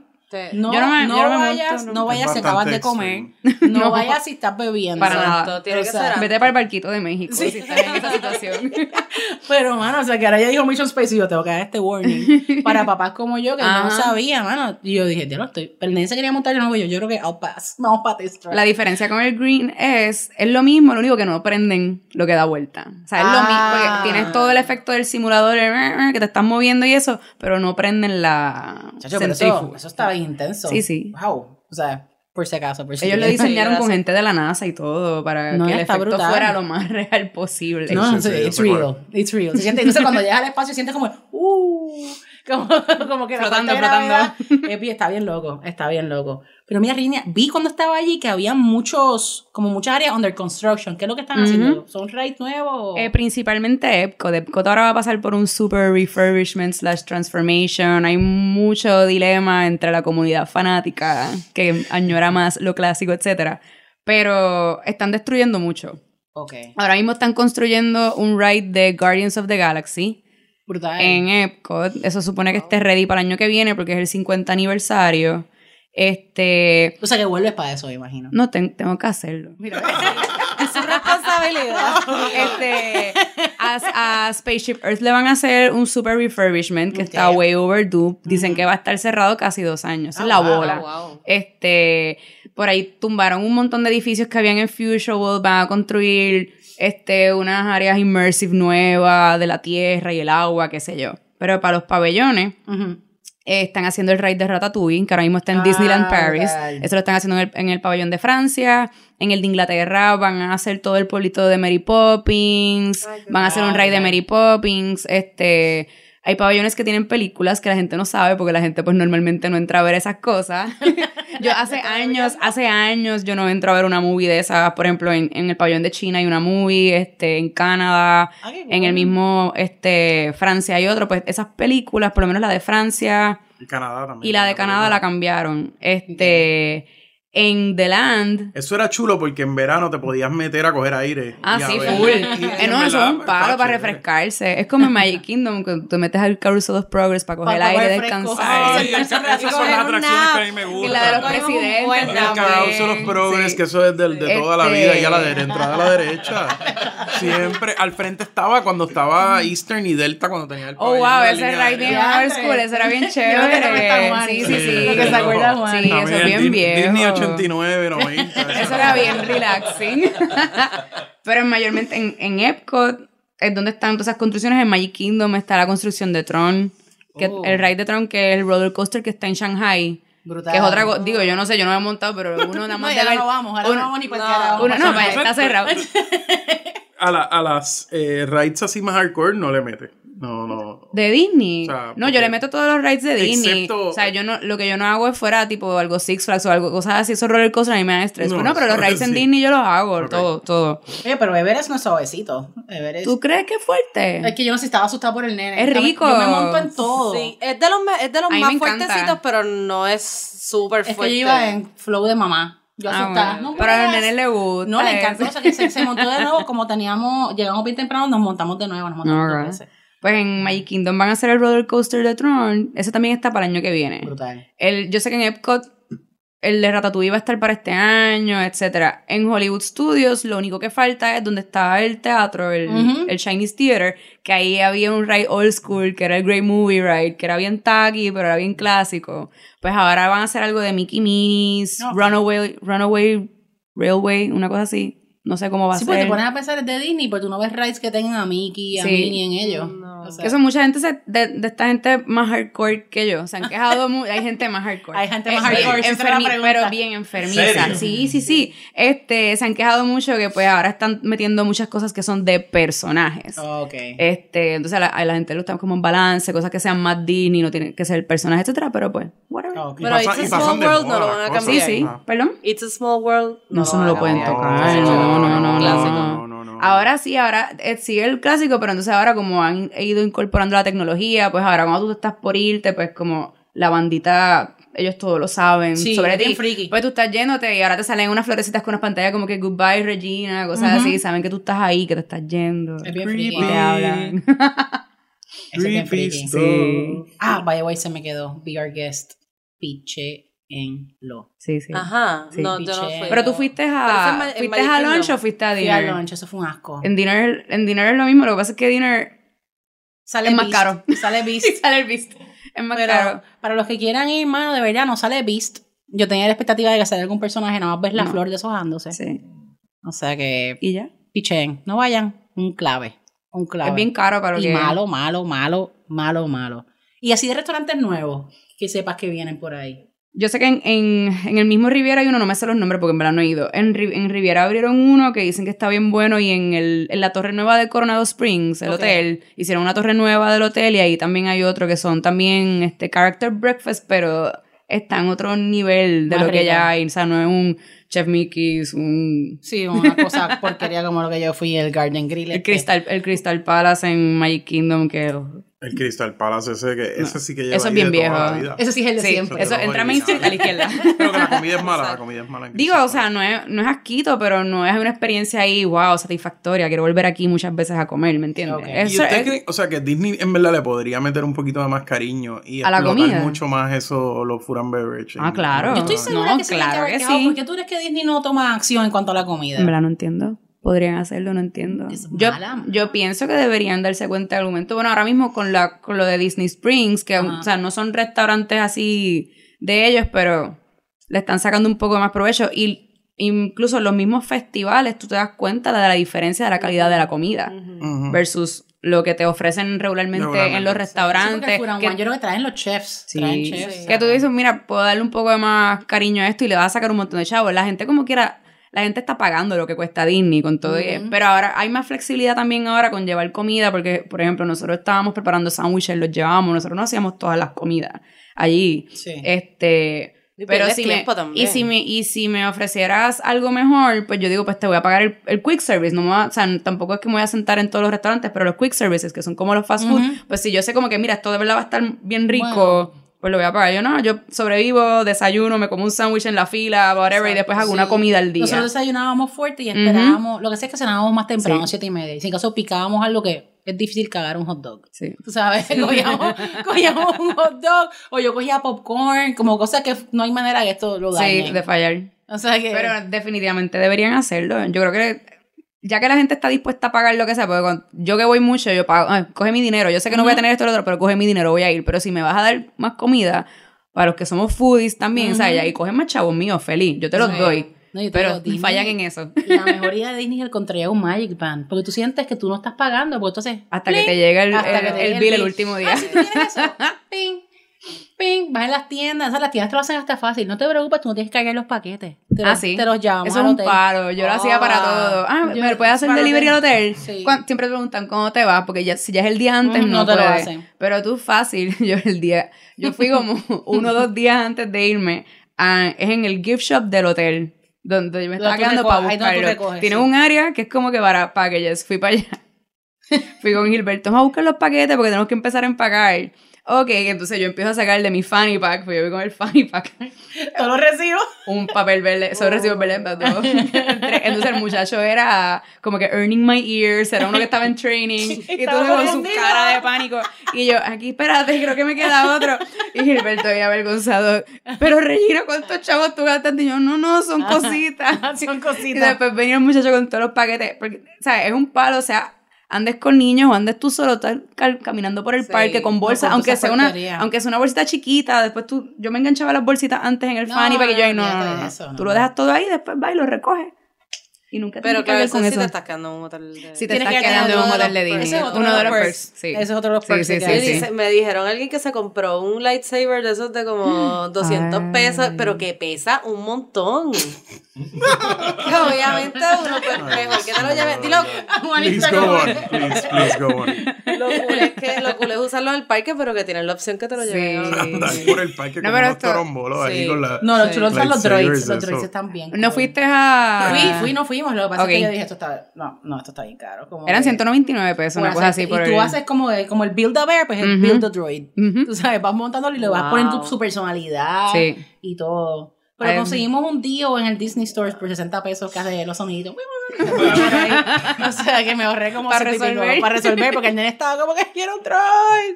No, Yo no me- no yo no me vayas, no. no vayas si acabas de comer. No, No. vayas si estás bebiendo. Para nada. Tiene O que ser vete para el barquito de México si estás en esa situación. Pero, mano, o sea, que ahora ya dijo Mission Space y yo tengo que dar este warning. Para papás como yo, que no Ajá. sabía, mano. Y yo dije, yo no estoy. Pero nene se quería montar de nuevo. Yo, yo creo que I'll pass. Vamos para. La diferencia con el green es, es lo mismo, lo único que no prenden lo que da vuelta. O sea, es lo mismo, Ah. porque tienes todo el efecto del simulador eh, eh, que te estás moviendo y eso, pero no prenden la Chacho, pero eso, eso está bien intenso. Sí, sí. Wow. O sea, por si acaso. Por si Ellos lo diseñaron con gente de la NASA y todo para No, que el efecto brutal. fuera lo más real posible. No, no, it's cuál. real. It's real. Se siente, entonces cuando llegas al espacio sientes como, uh, como, como que la Flotando, falta de gravedad. Eh, pi- está bien loco, está bien loco. Pero mira, Rinia, vi cuando estaba allí que había muchos, como muchas áreas under construction. ¿Qué es lo que están Ujú. haciendo? ¿Son raids nuevos? Eh, principalmente Epcot. Epcot ahora va a pasar por un super refurbishment slash transformation. Hay mucho dilema entre la comunidad fanática que añora más lo clásico, etcétera. Pero están destruyendo mucho. ok, Ahora mismo están construyendo un ride de Guardians of the Galaxy brutal. en Epcot. Eso supone que esté ready para el año que viene porque es el 50 aniversario. Este. O sea que vuelves para eso, me imagino. No, ten- tengo que hacerlo. Mira, Es su responsabilidad. este, a, a Spaceship Earth le van a hacer un super refurbishment que está way overdue. Dicen que va a estar cerrado casi dos años. Esa Ah, es la wow. bola. Oh, wow. Este, por ahí tumbaron un montón de edificios que habían en Future World. Van a construir este, unas áreas immersive nuevas de la tierra y el agua, qué sé yo. Pero para los pabellones, eh, están haciendo el ride de Ratatouille, que ahora mismo está en Ah, Disneyland Paris. Eso lo están haciendo en el, en el pabellón de Francia. En el de Inglaterra van a hacer todo el pueblito de Mary Poppins. Ay, van a hacer un ride de Mary Poppins. Este. Hay pabellones que tienen películas que la gente no sabe porque la gente pues normalmente no entra a ver esas cosas. yo hace años, hace años yo no entro a ver una movie de esas. Por ejemplo, en, en el pabellón de China hay una movie, este, en Canadá, Ah, en el mismo este, Francia hay otro. Pues esas películas, por lo menos la de Francia, Y Canadá también. y la de Canadá la cambiaron. Este, en The Land. Eso era chulo porque en verano te podías meter a coger aire. Ah, y sí, ver. full. Y- y Eh, no, eso es un palo está para refrescarse. Es como en Magic Kingdom, que te metes al Carousel of Progress para coger Para aire, descansar. Ay, esas, esas son las atracciones que a mí me Y gustan. la de los presidentes. el Carousel of Progress, sí. que eso es del- de, toda la Este- vida, y a la de- entrada a la derecha. Siempre, al frente estaba cuando estaba Eastern y Delta, cuando tenía el Oh, wow, ese aérea. old school, ese era bien chévere. Sí, sí, Sí, lo que se acuerda Juan. Sí, eso es bien viejo. Disney 89, 90. Eso era bien relaxing. Pero mayormente en, en Epcot es donde están todas esas construcciones. En Magic Kingdom está la construcción de Tron. Que Oh. El ride de Tron, que es el roller coaster que está en Shanghai. Brutal. Que es otra cosa. Digo, yo no sé, yo no me he montado, pero uno nada No, más ya de ver. no vamos, ahora uno- no vamos ni para no, uno- no, está cerrado. A, la- a las eh, rides así más hardcore no le mete. No, no. De Disney. O sea, no, yo le meto todos los rides de Disney. Excepto- O sea, yo no, lo que yo no hago es fuera tipo algo Six Flags o algo, cosas así, esos roller coasters a mí me dan estrés. No, No, no pero los rides en. Disney yo los hago, todo, todo. Oye, pero Everest no es suavecito. Everest. ¿Tú crees que es fuerte? Es que yo no sé si estaba asustado por el nene. Es rico. Yo me monto en todo. Sí, es de los, es de los más encanta. fuertecitos, pero no es súper Es que fuerte. yo iba en flow de mamá. Yo Ah, asustada. bueno. No Pero a los nenes les gusta. No, le eso. encantó. O sea, que se, se montó de nuevo. Como teníamos, llegamos bien temprano, nos montamos de nuevo. Nos montamos dos veces. Pues en Magic Kingdom van a hacer el roller coaster de Tron. Ese también está para el año que viene. Brutal. El, yo sé que en Epcot el de Ratatouille va a estar para este año, etcétera. En Hollywood Studios lo único que falta es donde está el teatro, el, Chinese Theater, que ahí había un ride old school, que era el Great Movie Ride, que era bien tacky, pero era bien clásico. Pues ahora van a hacer algo de Mickey Ok. Runaway, Runaway Railway, una cosa así. No sé cómo va Sí, a porque ser. te pones a pensar de Disney, pero tú no ves rides que tengan a Mickey, a Sí. Minnie en ellos. No. O sea, Que eso mucha gente se- de, de esta gente más hardcore que yo. Se han quejado mu- Hay gente más hardcore. Hay gente más hardcore, eh, enfermi- pero bien enfermiza. Sí, sí, sí. Este, se han quejado mucho que pues ahora están metiendo muchas cosas que son de personajes. Ok. Este, entonces a la, a la gente le gusta como en balance, cosas que sean más Disney, no tienen que ser el personaje, etcétera, pero pues, whatever. Ok. Pero It's a Small World no lo van a cambiar. Sí, sí. Ah. ¿Perdón? It's a Small World. No, eso no lo pueden tocar. no, No, no, no, Ahora sí, ahora eh, sigue el clásico, pero entonces ahora como han ido incorporando la tecnología, pues ahora cuando tú estás por irte, pues como la bandita, ellos todos lo saben Sí, sobre ti. Pues tú estás yéndote y ahora te salen unas florecitas con unas pantallas como que goodbye Regina, cosas así, saben que tú estás ahí, que te estás yendo. Es bien Creepy. freaky. Y te hablan. Eso es bien Creepy freaky. stuff. Sí. Ah, by the way, se me quedó. Be our guest. Piche en lo. Sí, sí. Ajá. Sí. No, yo no fui. Pero tú fuiste a fuiste a lunch o fuiste a Fui al dinner. lunch, eso fue un asco. En dinner, en dinner es lo mismo, lo que pasa es que dinner Sale es más Beast. caro. Sale Beast. sale el beast. Es más Pero caro. para los que quieran ir, mano, de verdad, no sale Beast. Yo tenía la expectativa de que saliera algún personaje, nada más ves la No. flor deshojándose. Sí. O sea que, Y ya. pichen, no vayan. Un clave. Un clave. Es bien caro para lo Y que malo, malo, malo, malo, malo. Y así de restaurantes nuevos, que sepas que vienen por ahí. Yo sé que en, en, en el mismo Riviera hay uno, no me sé los nombres porque en verdad no he ido. En, en Riviera abrieron uno que dicen que está bien bueno y en, el, en la torre nueva de Coronado Springs, el hotel, hicieron una torre nueva del hotel y ahí también hay otro que son también este character breakfast, pero está en otro nivel de Más lo que ya hay. O sea, no es un Chef Mickey's, un... Sí, una cosa porquería como lo que yo fui, el Garden Grill. El este. Crystal, el Crystal Palace en Magic Kingdom que... El Crystal Palace ese que ese sí que lleva Eso es ahí bien de toda viejo. la vida. Eso sí es el de Sí, siempre. eso entra a no Main Street a la izquierda. Pero que la comida es mala, la comida es mala. en Digo, o sea, no es, no es asquito, pero no es una experiencia ahí, wow, satisfactoria. Quiero volver aquí muchas veces a comer, ¿me entiendes? ¿Y Eso es- cree, o sea, que Disney en verdad le podría meter un poquito de más cariño y ¿A la comida? mucho más eso, los food and beverage? Ah, claro. Yo estoy No, segura que se claro tiene que sí. ¿Por qué tú crees que Disney no toma acción en cuanto a la comida? En verdad no entiendo. Podrían hacerlo, no entiendo. Es Yo, mala. yo pienso que deberían darse cuenta del argumento. Bueno, ahora mismo con la con lo de Disney Springs, que Ajá. o sea, no son restaurantes así de ellos, pero le están sacando un poco más provecho. Y incluso los mismos festivales, tú te das cuenta de la diferencia de la calidad de la comida versus lo que te ofrecen regularmente, Regularmente. en los Sí, restaurantes. que- yo creo que traen los chefs. Sí, Traen chefs. sí. que tú dices, mira, puedo darle un poco de más cariño a esto y le vas a sacar un montón de chavos. La gente como quiera, la gente está pagando lo que cuesta Disney con todo. y- Ujú. Pero ahora hay más flexibilidad también ahora con llevar comida, porque, por ejemplo, nosotros estábamos preparando sándwiches, los llevábamos, nosotros no hacíamos todas las comidas allí. Sí. Este... Y Pero si me, y, si me, y si me ofrecieras algo mejor, pues yo digo, pues te voy a pagar el, el quick service. No me va- o sea, tampoco es que me voy a sentar en todos los restaurantes, pero los quick services, que son como los fast food, pues si yo sé como que, mira, esto de verdad va a estar bien rico, Bueno. Pues lo voy a pagar. Yo no, yo sobrevivo, desayuno, me como un sándwich en la fila, whatever, y después hago una comida al día. Nosotros desayunábamos fuerte y esperábamos, lo que sé es que cenábamos más temprano, Sí. siete y media. Y si en caso picábamos algo que es difícil cagar un hot dog. Sí. Tú sabes, cogíamos, cogíamos un hot dog o yo cogía popcorn, como cosas que no hay manera que esto lo dañe. Sí, de fallar. O sea que... Pero definitivamente deberían hacerlo. Yo creo que ya que la gente está dispuesta a pagar lo que sea, porque cuando- yo que voy mucho, yo pago, coge mi dinero. Yo sé que no voy a tener esto o lo otro, pero coge mi dinero, voy a ir. Pero si me vas a dar más comida, para los que somos foodies también, Ujú. ¿sabes? Y cogen más chavos míos, feliz. Yo te los Sí. doy. No, yo te Pero digo, fallan en eso. La mejor idea de Disney es el contrario un Magic Band. Porque tú sientes que tú no estás pagando, porque entonces... Hasta que te llega el, el- el bill el último día. Ah, si tú tienes eso. ping, ping. Vas en las tiendas. O sea, las tiendas te lo hacen hasta fácil. No te preocupes, tú no tienes que cargar los paquetes. Te Ah, los, sí. Te los llevamos Eso es un paro. Yo lo hacía para Ah, todo. Ah, yo- ¿me puedes hacer delivery al hotel. Sí. Siempre preguntan cómo te vas, porque ya, si ya es el día antes, Ujú, no, no te lo hacen. Pero tú fácil, yo el día, yo fui como uno o dos días antes de irme, a- es en el gift shop del hotel, donde yo me estaba quedando para buscarlo. Tiene sí. un área que es como que para packages, fui para allá. fui con Gilberto, vamos a buscar los paquetes porque tenemos que empezar a empacar. Ok, entonces yo empiezo a sacar de mi fanny pack, pues yo voy con el fanny pack Todos los recibo. un papel verde, sobre recibo verde para todo. Entonces el muchacho era como que earning my ears, era uno que estaba en training, y todo con su cara de pánico. Y yo, aquí espérate, creo que me queda otro. Y Gilberto había avergonzado, pero Regina, ¿cuántos chavos tú gastas? Y yo, no, no, son cositas. Son Y cositas. después venía el muchacho con todos los paquetes, porque, o sea, es un palo, o sea, andes con niños o andes tú solo estás caminando por el Sí, parque con bolsas, aunque sea una aunque sea una bolsita chiquita, después tú yo me enganchaba las bolsitas antes en el No, fanny para que yo ay, no, no, no, eso, tú lo dejas todo ahí, después vas y lo recoges. Y nunca Pero tienes que claro, con eso eso. sí te estás quedando en un hotel de... Si te Tienes estás que quedando en un uno de hotel de los Disney. Ese es otro Uno de los perks. Sí. Ese es otro de los Sí, perks. sí, que sí. Me, sí. dice- me dijeron alguien que se compró un lightsaber de esos de como 200 Ay. pesos, pero que pesa un montón. que obviamente uno pues mejor que te lo lleve. Dilo, Please Juanita, go on. Please, please go on. lo cool es que lo cool es usarlo en el parque, pero que tienen la opción que te lo lleven. Sí. Por el parque No, con pero unos esto- torombolos ahí sí. con la... No, los Sí. chulos son los droids. Los droids están bien. ¿No fuiste a...? Fui, fui, no fuimos. Lo que pasa Ok. es que yo dije, esto está. No, no, esto está bien caro. Como Eran que- 199 pesos, una cosa así por Y tú el- haces como, el- como el build a bear, pues el Ujú. build a droid. Ujú. Tú sabes, vas montándolo y le vas Wow. poniendo tu- su personalidad Sí. y todo. Pero Ay, conseguimos un deal en el Disney Store por 60 pesos que hace los soniditos. o sea, que me ahorré como Para pico resolver. para resolver, porque el nene estaba como que quiero un droid.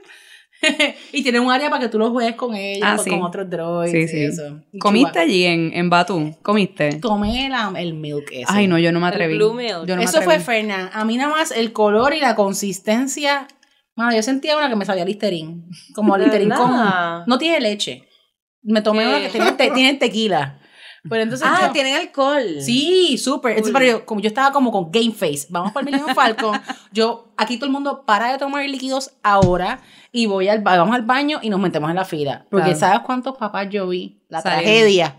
y tiene un área para que tú lo juegues con ellos, Ah, con- sí. con otros droids. Sí, y sí. eso. Y ¿Comiste allí en, en Batu? ¿Comiste? Tomé la- el milk ese. Ay, no, yo no me atreví. Blue Milk. Yo no me Eso fue. Fernan. A mí nada más el color y la consistencia. Mano, yo sentía una que me sabía listerín. Como ¿De listerín con. verdad? No tiene leche. Me tomé ¿Qué? una que tiene, te- tiene tequila. Pero entonces. Ah, yo- tienen alcohol. Sí, súper. Entonces, pero yo, como yo estaba como con Game Face, vamos para el Millennium Falcon. yo, aquí todo el mundo para de tomar líquidos ahora y voy al, vamos al baño y nos metemos en la fila. Porque Claro. ¿sabes cuántos papás yo vi? La tragedia.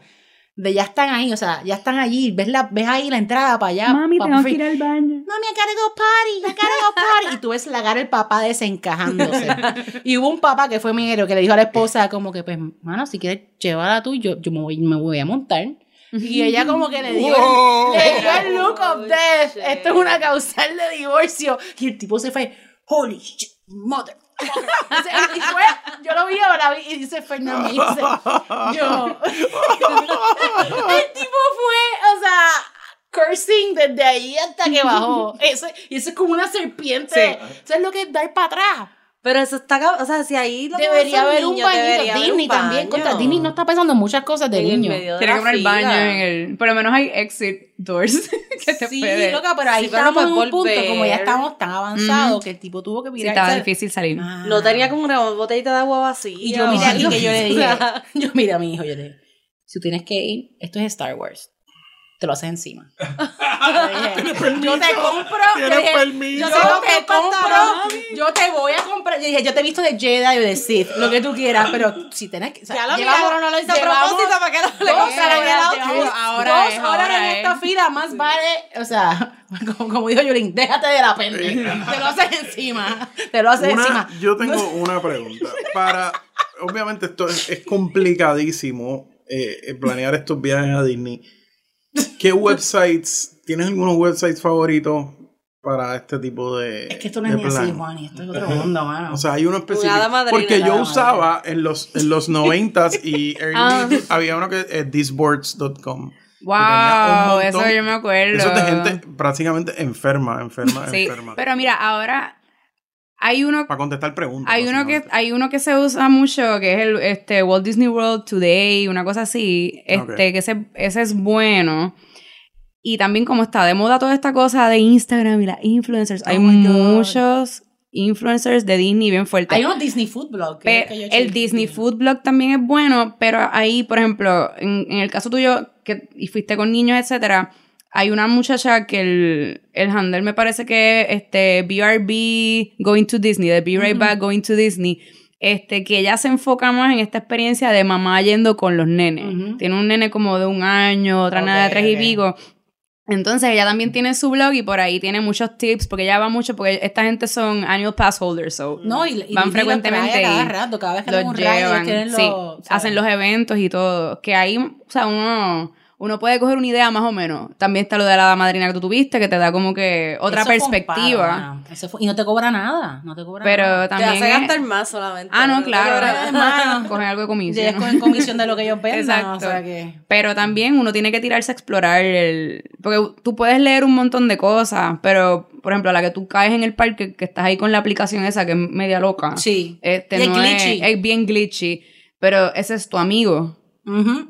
De ya están ahí, o sea, ya están allí. ¿Ves, la, ves ahí la entrada para allá? Mami, pa- tengo que ir al baño. Mami, I gotta go party, I gotta go party. Y tú ves la cara del papá desencajándose. y hubo un papá que fue minero que le dijo a la esposa como que, pues, mano, si quieres llevarla tú, yo, yo me, voy, me voy a montar. Y ella como que le dio, Wow. el, le dio el look of death. Esto es una causal de divorcio. Y el tipo se fue, holy shit, mother. Y fue, yo lo vi ahora y dice dice, yo. el tipo fue, o sea, cursing desde ahí hasta que bajó. Eso, y eso es como una serpiente. Eso es lo que es dar para atrás. Pero eso está, o sea, si ahí lo Debería haber un bañito. Disney un también. baño. Contra Disney no está pensando en muchas cosas de niños. Tiene que poner baño en el... Por lo menos hay exit doors que te Sí, puede... loca, pero ahí Sí, pero no estamos en un punto, como ya estamos tan avanzados, Ujú. que el tipo tuvo que Sí, mirar. estaba ¿sabes? difícil salir. Ah. No tenía como una botellita de agua vacía. Y yo miré algo. que yo le dije, yo miré a mi hijo, yo le dije, si tú tienes que ir, esto es Star Wars. Te lo haces encima. Yo te compro, yo dije, permiso. yo te compro, yo te voy a comprar. Yo dije, yo te he visto de Jedi o de Sith, lo que tú quieras, pero si tienes que. o sea, ya lo llevamos- no lo hice a propósito para que no le horas, el llevamos ahora dos es, horas ahora en es. esta fila, más vale, o sea, como, como dijo Yolín, déjate de la pende. Te lo haces encima. Te lo haces Una- encima. yo tengo una pregunta. Para, obviamente esto es, es complicadísimo eh, eh, planear estos viajes a Disney. ¿Qué websites, tienes algunos websites favoritos para este tipo de Es que esto no es ni así, plan? Juan, y esto es otro mundo, mano. O sea, hay uno específico. hada madrina, porque yo usaba en los, en los 90s y early, Ah. había uno que es thisboards.com. Wow, eso yo me acuerdo. Eso es de gente prácticamente enferma, enferma, Sí, enferma. pero mira, ahora hay uno para contestar preguntas. hay uno que hay uno que se usa mucho que es el este Walt Disney World Today, una cosa así, este que ese, ese es bueno. Y también como está de moda toda esta cosa de Instagram y las influencers, hay Oh muchos influencers de Disney bien fuertes. Hay unos Disney Food Blog. que yo el. Disney Food Blog también es bueno, pero ahí, por ejemplo, en, en el caso tuyo, que y fuiste con niños, etcétera, hay una muchacha que el, el handle me parece que este BRB Going to Disney, de Be Right. Back Going to Disney, este, que ella se enfoca más en esta experiencia de mamá yendo con los nenes. Tiene un nene como de un año, otra nena de tres y pico. Entonces ella también tiene su blog y por ahí tiene muchos tips, porque ella va mucho, porque esta gente son annual pass holders, so No, y, y van frecuentemente cada rato, cada vez que los hacen un ride, ellos llevan, sí, los- hacen los eventos y todo, que ahí, o sea, uno, uno puede coger una idea más o menos. También está lo de la madrina que tú tuviste, que te da como que otra Eso perspectiva. Eso fue- y no te cobra nada, no te cobra pero nada. Te también... hace es- gastar más solamente. Ah, no, claro. hermano. Cogen algo de comisión. Con comisión de lo que ellos vendan, Exacto. o sea que... Pero también uno tiene que tirarse a explorar el... Porque tú puedes leer un montón de cosas, pero, por ejemplo, a la que tú caes en el parque, que estás ahí con la aplicación esa que es media loca. Sí. Este Y es glitchy. Es, bien glitchy. Pero ese es tu amigo.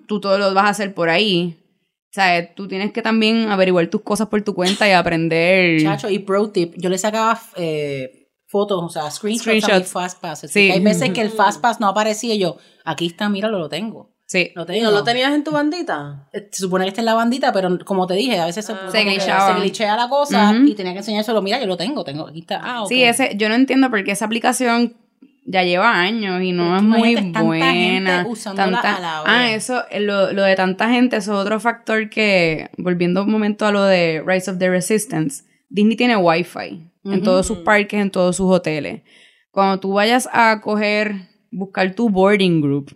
Tú todo lo vas a hacer por ahí. O sea, tú tienes que también averiguar tus cosas por tu cuenta y aprender. Chacho, y pro tip, yo le sacaba eh, fotos, o sea, screenshots, a mis Screenshots. fast passes. Sí. Hay veces que el fast pass no aparecía y yo, aquí está, míralo, lo tengo. Sí. Lo ¿Y tengo. no lo tenías en tu bandita? Eh, Se supone que está en la bandita, pero como te dije, a veces se, Ah. Se glitchaba. se glitchea la cosa y tenía que enseñárselo. Mira, yo lo tengo, tengo. Aquí está. Ah. Sí, ese, yo no entiendo por qué esa aplicación ya lleva años y no es muy tanta buena. gente usándola a la ah, eso, eh, lo, lo de tanta gente, eso es otro factor que, volviendo un momento a lo de Rise of the Resistance, Disney tiene Wi-Fi en Ujú. todos sus parques, en todos sus hoteles. Cuando tú vayas a coger, buscar tu boarding group,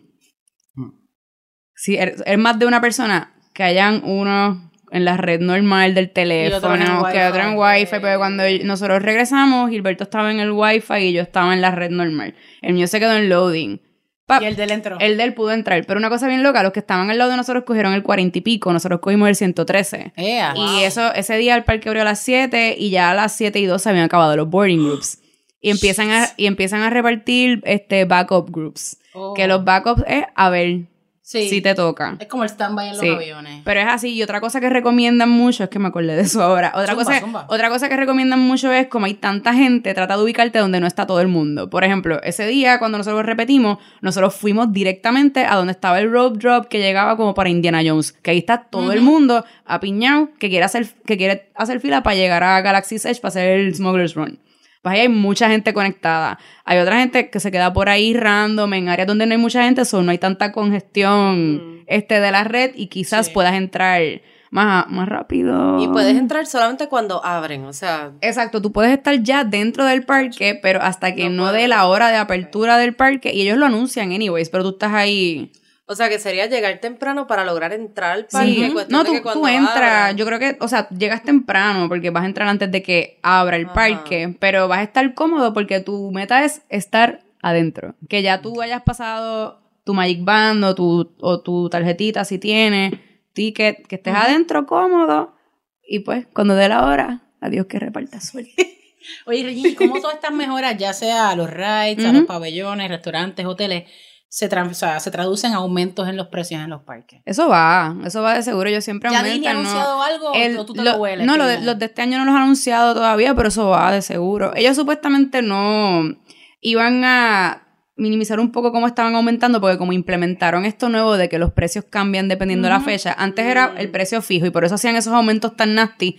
si er- es más de una persona, que hayan uno en la red normal del teléfono, que otro en Wi-Fi. Wi-Fi, pero cuando nosotros regresamos, Gilberto estaba en el Wi-Fi y yo estaba en la red normal. El mío se quedó en loading. Pa- Y el del entró. el de él pudo entrar, pero una cosa bien loca, los que estaban al lado de nosotros cogieron el 40 y pico, nosotros cogimos el 113. Ea. Y eso, ese día el parque abrió a las 7 y ya a las 7 y 2 se habían acabado los boarding groups. Y empiezan a, y empiezan a repartir este backup groups. Oh. Que los backups es a ver Sí. si te toca. Es como el stand-by en los Sí. aviones. Pero es así, y otra cosa que recomiendan mucho, es que me acordé de eso ahora. Otra, Zumba, cosa, zumba. otra cosa que recomiendan mucho es, como hay tanta gente, trata de ubicarte donde no está todo el mundo. Por ejemplo, ese día, cuando nosotros repetimos, nosotros fuimos directamente a donde estaba el rope drop que llegaba como para Indiana Jones. Que ahí está todo el mundo apiñado que quiere hacer, que quiere hacer fila para llegar a Galaxy's Edge para hacer el Smuggler's Run. Pues ahí hay mucha gente conectada. Hay otra gente que se queda por ahí random en áreas donde no hay mucha gente, so no hay tanta congestión este, de la red y quizás Sí. puedas entrar más, más rápido. Y puedes entrar solamente cuando abren, o sea... Exacto, tú puedes estar ya dentro del parque, pero hasta que No no, dé la hora de apertura del parque, y ellos lo anuncian anyways, pero tú estás ahí. O sea, que sería llegar temprano para lograr entrar al parque. Sí. No, tú, que cuando tú entras, yo creo que, o sea, llegas temprano porque vas a entrar antes de que abra el Ajá. parque, pero vas a estar cómodo porque tu meta es estar adentro. Que ya tú hayas pasado tu Magic Band o tu, o tu tarjetita si tienes, ticket, que estés adentro cómodo y pues cuando dé la hora, adiós que reparta suerte. Oye, Regina, ¿y ¿cómo todas estas mejoras, ya sea a los rides, a los pabellones, restaurantes, hoteles, se, tran- o sea, se aumentos en los precios en los parques? Eso va, eso va de seguro, yo siempre ¿Ya ¿no? anunciado algo El- o tú te lo- lo hueles? no, lo de- los de este año no los han anunciado todavía, pero eso va de seguro. Ellos supuestamente no iban a minimizar un poco cómo estaban aumentando, porque como implementaron esto nuevo de que los precios cambian dependiendo de la fecha, antes era el precio fijo y por eso hacían esos aumentos tan nasty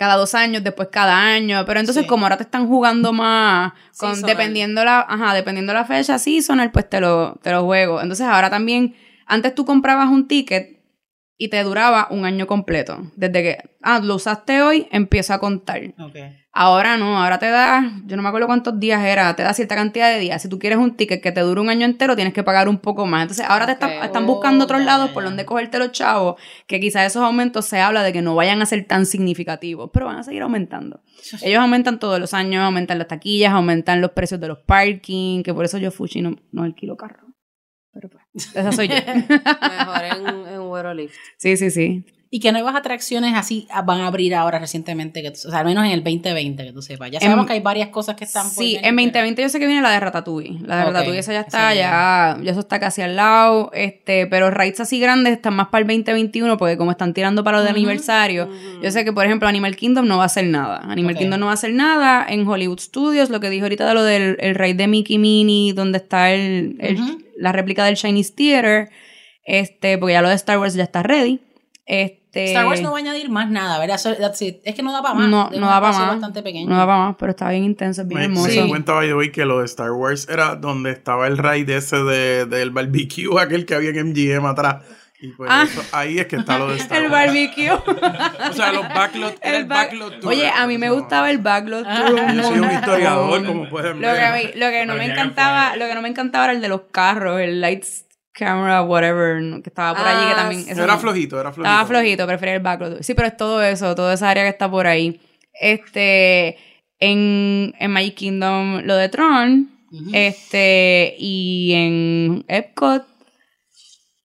cada dos años, después cada año, pero entonces Sí. como ahora te están jugando más, con, dependiendo la, ajá, dependiendo la fecha seasonal, pues te lo, te lo juego. Entonces ahora también, antes tú comprabas un ticket y te duraba un año completo. Desde que, ah, lo usaste hoy, empieza a contar. Ok. Ahora no, ahora te da, yo no me acuerdo cuántos días era, te da cierta cantidad de días. Si tú quieres un ticket que te dure un año entero, tienes que pagar un poco más. Entonces ahora te están, buscando otros lados por donde cogerte los chavos, que quizás esos aumentos se habla de que no vayan a ser tan significativos, pero van a seguir aumentando. Ellos aumentan todos los años, aumentan las taquillas, aumentan los precios de los parking, que por eso yo Fuchi no, no alquilo carro. Pero pues, esa soy yo. Mejor en, en Werolift. sí, sí, sí. ¿Y qué nuevas atracciones así van a abrir ahora recientemente? Que, o sea, al menos en el 2020, que tú sepas. Ya En- sabemos que hay varias cosas que están por Sí, venir, en pero- 2020 yo sé que viene la de Ratatouille. La de Ok, Ratatouille esa ya esa está, ya, ya eso está casi al lado. Este, pero rides así grandes están más para el 2021 porque como están tirando para lo de aniversario. Yo sé que, por ejemplo, Animal Kingdom no va a hacer nada. Animal. Kingdom no va a hacer nada. En Hollywood Studios, lo que dijo ahorita de lo del el ride de Mickey Minnie, donde está el, la réplica del Chinese Theater. Este, porque ya lo de Star Wars ya está ready. Este, Star Wars no va a añañir más nada, ¿verdad? So- that's it. Es que no da para más. No, no da para más. bastante pequeño. No da para más, pero está bien intenso, es bien Me, me hermoso. di cuenta, by the way, que lo de Star Wars era donde estaba el ride ese de, del barbecue, aquel que había en MGM atrás. Y pues Ah. eso- ahí es que está lo de Star El Wars. barbecue. O sea, los backlot, el, El back- backlot tour. Oye, a mí me No. gustaba el backlot Ah. tour. Yo soy un historiador, como pueden Lo que, ver. a mí- lo que no me encantaba, lo que no me encantaba era el de los carros, el lights camera, whatever, que estaba por allí, que Ah, también. sí. eso Era flojito, era flojito. Estaba flojito, prefería el backlot. Sí, pero es todo eso, toda esa área que está por ahí. Este, en, en Magic Kingdom, lo de Tron, este, y en Epcot,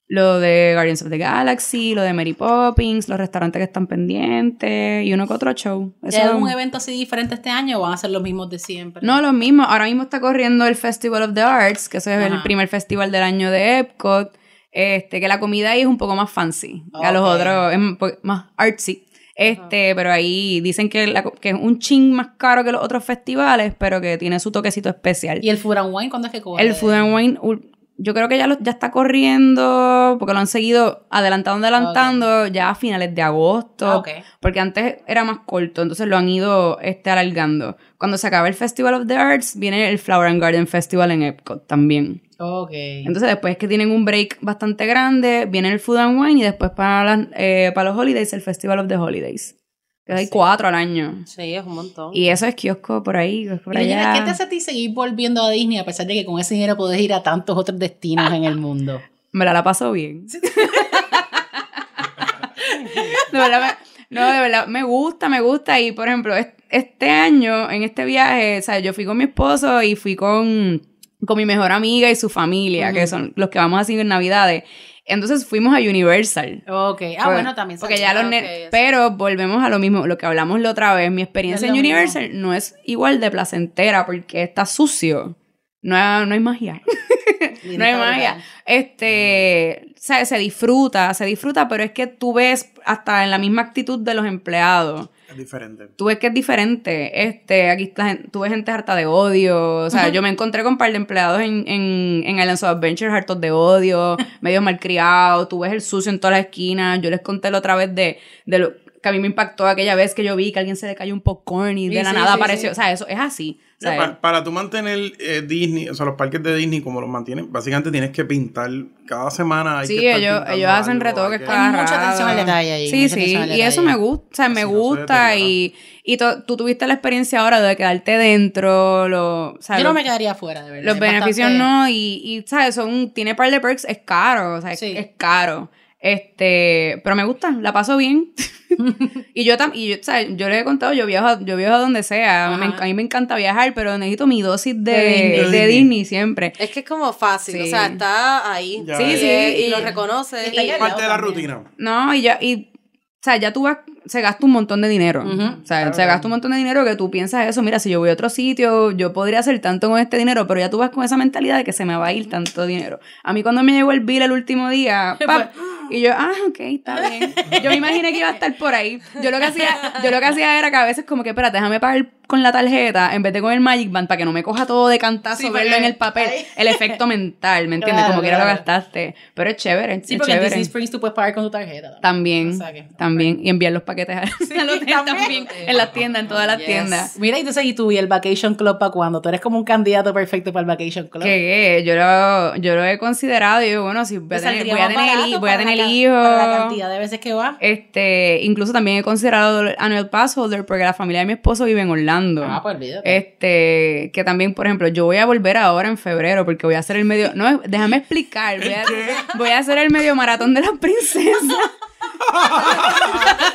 lo de Guardians of the Galaxy, lo de Mary Poppins, los restaurantes que están pendientes y uno que otro show. ¿Hay algún evento así diferente este año o van a ser los mismos de siempre? no, lo mismo. Ahora mismo está corriendo el Festival of the Arts, que es el primer festival del año de Epcot. Este, que la comida ahí es un poco más fancy. que a los otros es un más artsy. Este, pero ahí dicen que, la co- que es un ching más caro que los otros festivales, pero que tiene su toquecito especial. ¿Y el Food and Wine cuándo es que coge? el Food and Wine yo creo que ya, lo, ya está corriendo, porque lo han seguido adelantando, adelantando, ya a finales de agosto. Ah, ok. Porque antes era más corto, entonces lo han ido este, alargando. Cuando se acaba el Festival of the Arts, viene el Flower and Garden Festival en Epcot también. Ok. Entonces después es que tienen un break bastante grande, viene el Food and Wine y después para, las- eh, para los holidays el Festival of the Holidays. Que hay Sí. cuatro al año. Sí, es un montón. Y eso es kiosco por ahí, kiosco por Y Regina, allá. ¿qué te hace a ti seguir volviendo a Disney a pesar de que con ese dinero puedes ir a tantos otros destinos en el mundo? Me la, la paso bien. de verdad, me, no, de verdad, me gusta, me gusta. Y por ejemplo, es- este año, en este viaje, o sea, yo fui con mi esposo y fui con, con mi mejor amiga y su familia, que son los que vamos así en Navidades. Entonces fuimos a Universal. Ok. Ah, Por- bueno, también. Porque ya los ne- ok, eso. Pero volvemos a lo mismo, lo que hablamos la otra vez. Mi experiencia en Universal no es igual de placentera porque está sucio. No hay, no hay magia. No hay magia. Este, o sea, se disfruta, se disfruta, pero es que tú ves hasta en la misma actitud de los empleados. Es diferente. Tú ves que es diferente. Este, aquí la tú ves gente harta de odio. O sea, yo me encontré con un par de empleados en, en, en Islands of Adventure hartos de odio, medio malcriados. Tú ves el sucio en todas las esquinas. Yo les conté la otra vez de, de lo que a mí me impactó aquella vez que yo vi que alguien se le cayó un popcorn y de Sí, la sí, nada sí, apareció. sí. O sea, eso es así. O sea, Pa- para tú mantener eh, Disney, o sea, los parques de Disney como los mantienen, básicamente tienes que pintar cada semana. Hay Sí, que estar ellos, ellos hacen retoques hay que- cada Hay mucha atención al detalle ahí, Sí, sí, y eso me gusta, o sea, me gusta y, y to- tú tuviste la experiencia ahora de quedarte dentro, lo, o sea, Yo no me quedaría afuera, de verdad. los Es beneficios bastante- no, y, y, ¿sabes? Son, tiene par de perks, es caro, o sea, es, Sí. es caro. Este, pero me gusta, la paso bien. y yo también, yo, ¿sabes? yo le he contado, yo viajo, a- yo viajo a donde sea, a mí, me, Ajá. a mí me encanta viajar, pero necesito mi dosis de, De de Disney. Siempre. Es que es como fácil, Sí. o sea, está ahí. Ya, Sí, sí, Y, y- lo reconoce. Y- ya- Parte de la también. rutina. No, y ya, y, o sea, ya tú vas, se gasta un montón de dinero. Ujú, o sea, claro, se gasta un montón de dinero que tú piensas eso, mira, si yo voy a otro sitio, yo podría hacer tanto con este dinero, pero ya tú vas con esa mentalidad de que se me va a ir tanto dinero. A mí cuando me llegó el bill el último día, pap, y yo, ah, ok, está bien. Yo me imaginé que iba a estar por ahí. Yo lo que hacía, yo lo que hacía era que a veces como que, espérate, déjame pagar con la tarjeta en vez de con el Magic Band para que no me coja todo de cantazo Sí, verlo en el papel. ahí- El efecto mental, ¿me entiendes? Claro, como que era lo claro. gastaste. Pero es chévere, Sí, es porque en chévere. Disney Springs tú puedes pagar con tu tarjeta. También, O sea que- también. Y enviar los paquetes a, a los también. también. En las tiendas, en todas las Yes. tiendas. Mira, y entonces, ¿y tú y el Vacation Club para cuando Tú eres como un candidato perfecto para el Vacation Club. Que yo lo, yo lo he considerado y digo, bueno, si voy a tener, voy a tener, voy a para tener la hijos. Para la cantidad de veces que va. Este, incluso también he considerado el Annual Pass Holder porque la familia de mi esposo vive en Orlando. Ah, pues olvídate. Este, que también, por ejemplo, yo voy a volver ahora en febrero porque voy a hacer el medio. No, déjame explicar. Voy a, voy a hacer el medio maratón de las princesas.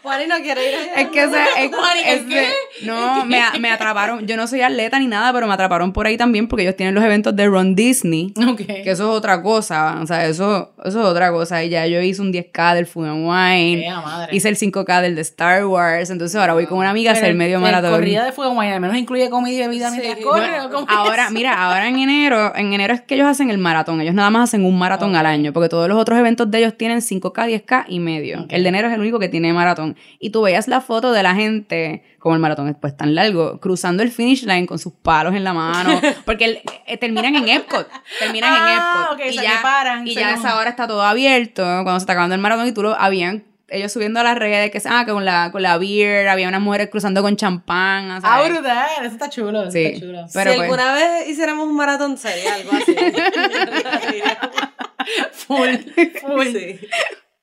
Juani no quiere ir. Es que, o sea, es, Juan, ¿y es de- no, me, me atraparon. Yo no soy atleta ni nada, pero me atraparon por ahí también porque ellos tienen los eventos de Ron Disney. Ok. Que eso es otra cosa, o sea, eso, eso es otra cosa. Y ya yo hice un 10K del Food and Wine, madre. hice el 5K del de Star Wars, entonces ahora voy con una amiga a hacer el medio el maratón. corrida de fuego wine al menos incluye comida y bebida Sí. mientras corre. No, ¿o Ahora, es? mira, ahora en enero, en enero es que ellos hacen el maratón. Ellos nada más hacen un maratón al año, porque todos los otros eventos de ellos tienen 5K, 10K y medio. El de enero es el único que tiene maratón. Y tú veías la foto de la gente, como el maratón es pues tan largo, cruzando el finish line con sus palos en la mano, porque el- eh, terminan en Epcot, terminan en Ah, Epcot. ok, o y sea, ya, paran, y se ya esa hora está todo abierto, cuando se está acabando el maratón y tú lo habían ellos subiendo a las redes que ah, con la con la beer, había unas mujeres cruzando con champán, sea, Ah, brutal. Eso está chulo. Eso Sí. está chulo. Pero si pues- alguna vez hiciéramos un maratón, sería algo así. Full. Full. Sí.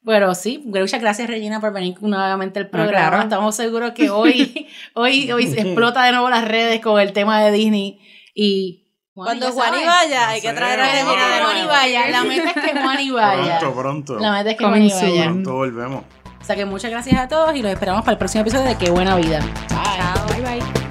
Bueno, sí, muchas gracias Regina por venir nuevamente al Ah, programa. claro. Estamos seguros que hoy, hoy, hoy se explota de nuevo las redes con el tema de Disney. Y Cuando Juan saben. vaya, hay que traer a Regina de. Juan y vaya. La meta es que Juan y vaya. Pronto, pronto. La meta es que Juan y vaya. Pronto volvemos. O sea que muchas gracias a todos y los esperamos para el próximo episodio de Qué Buena Vida. Chao. bye bye.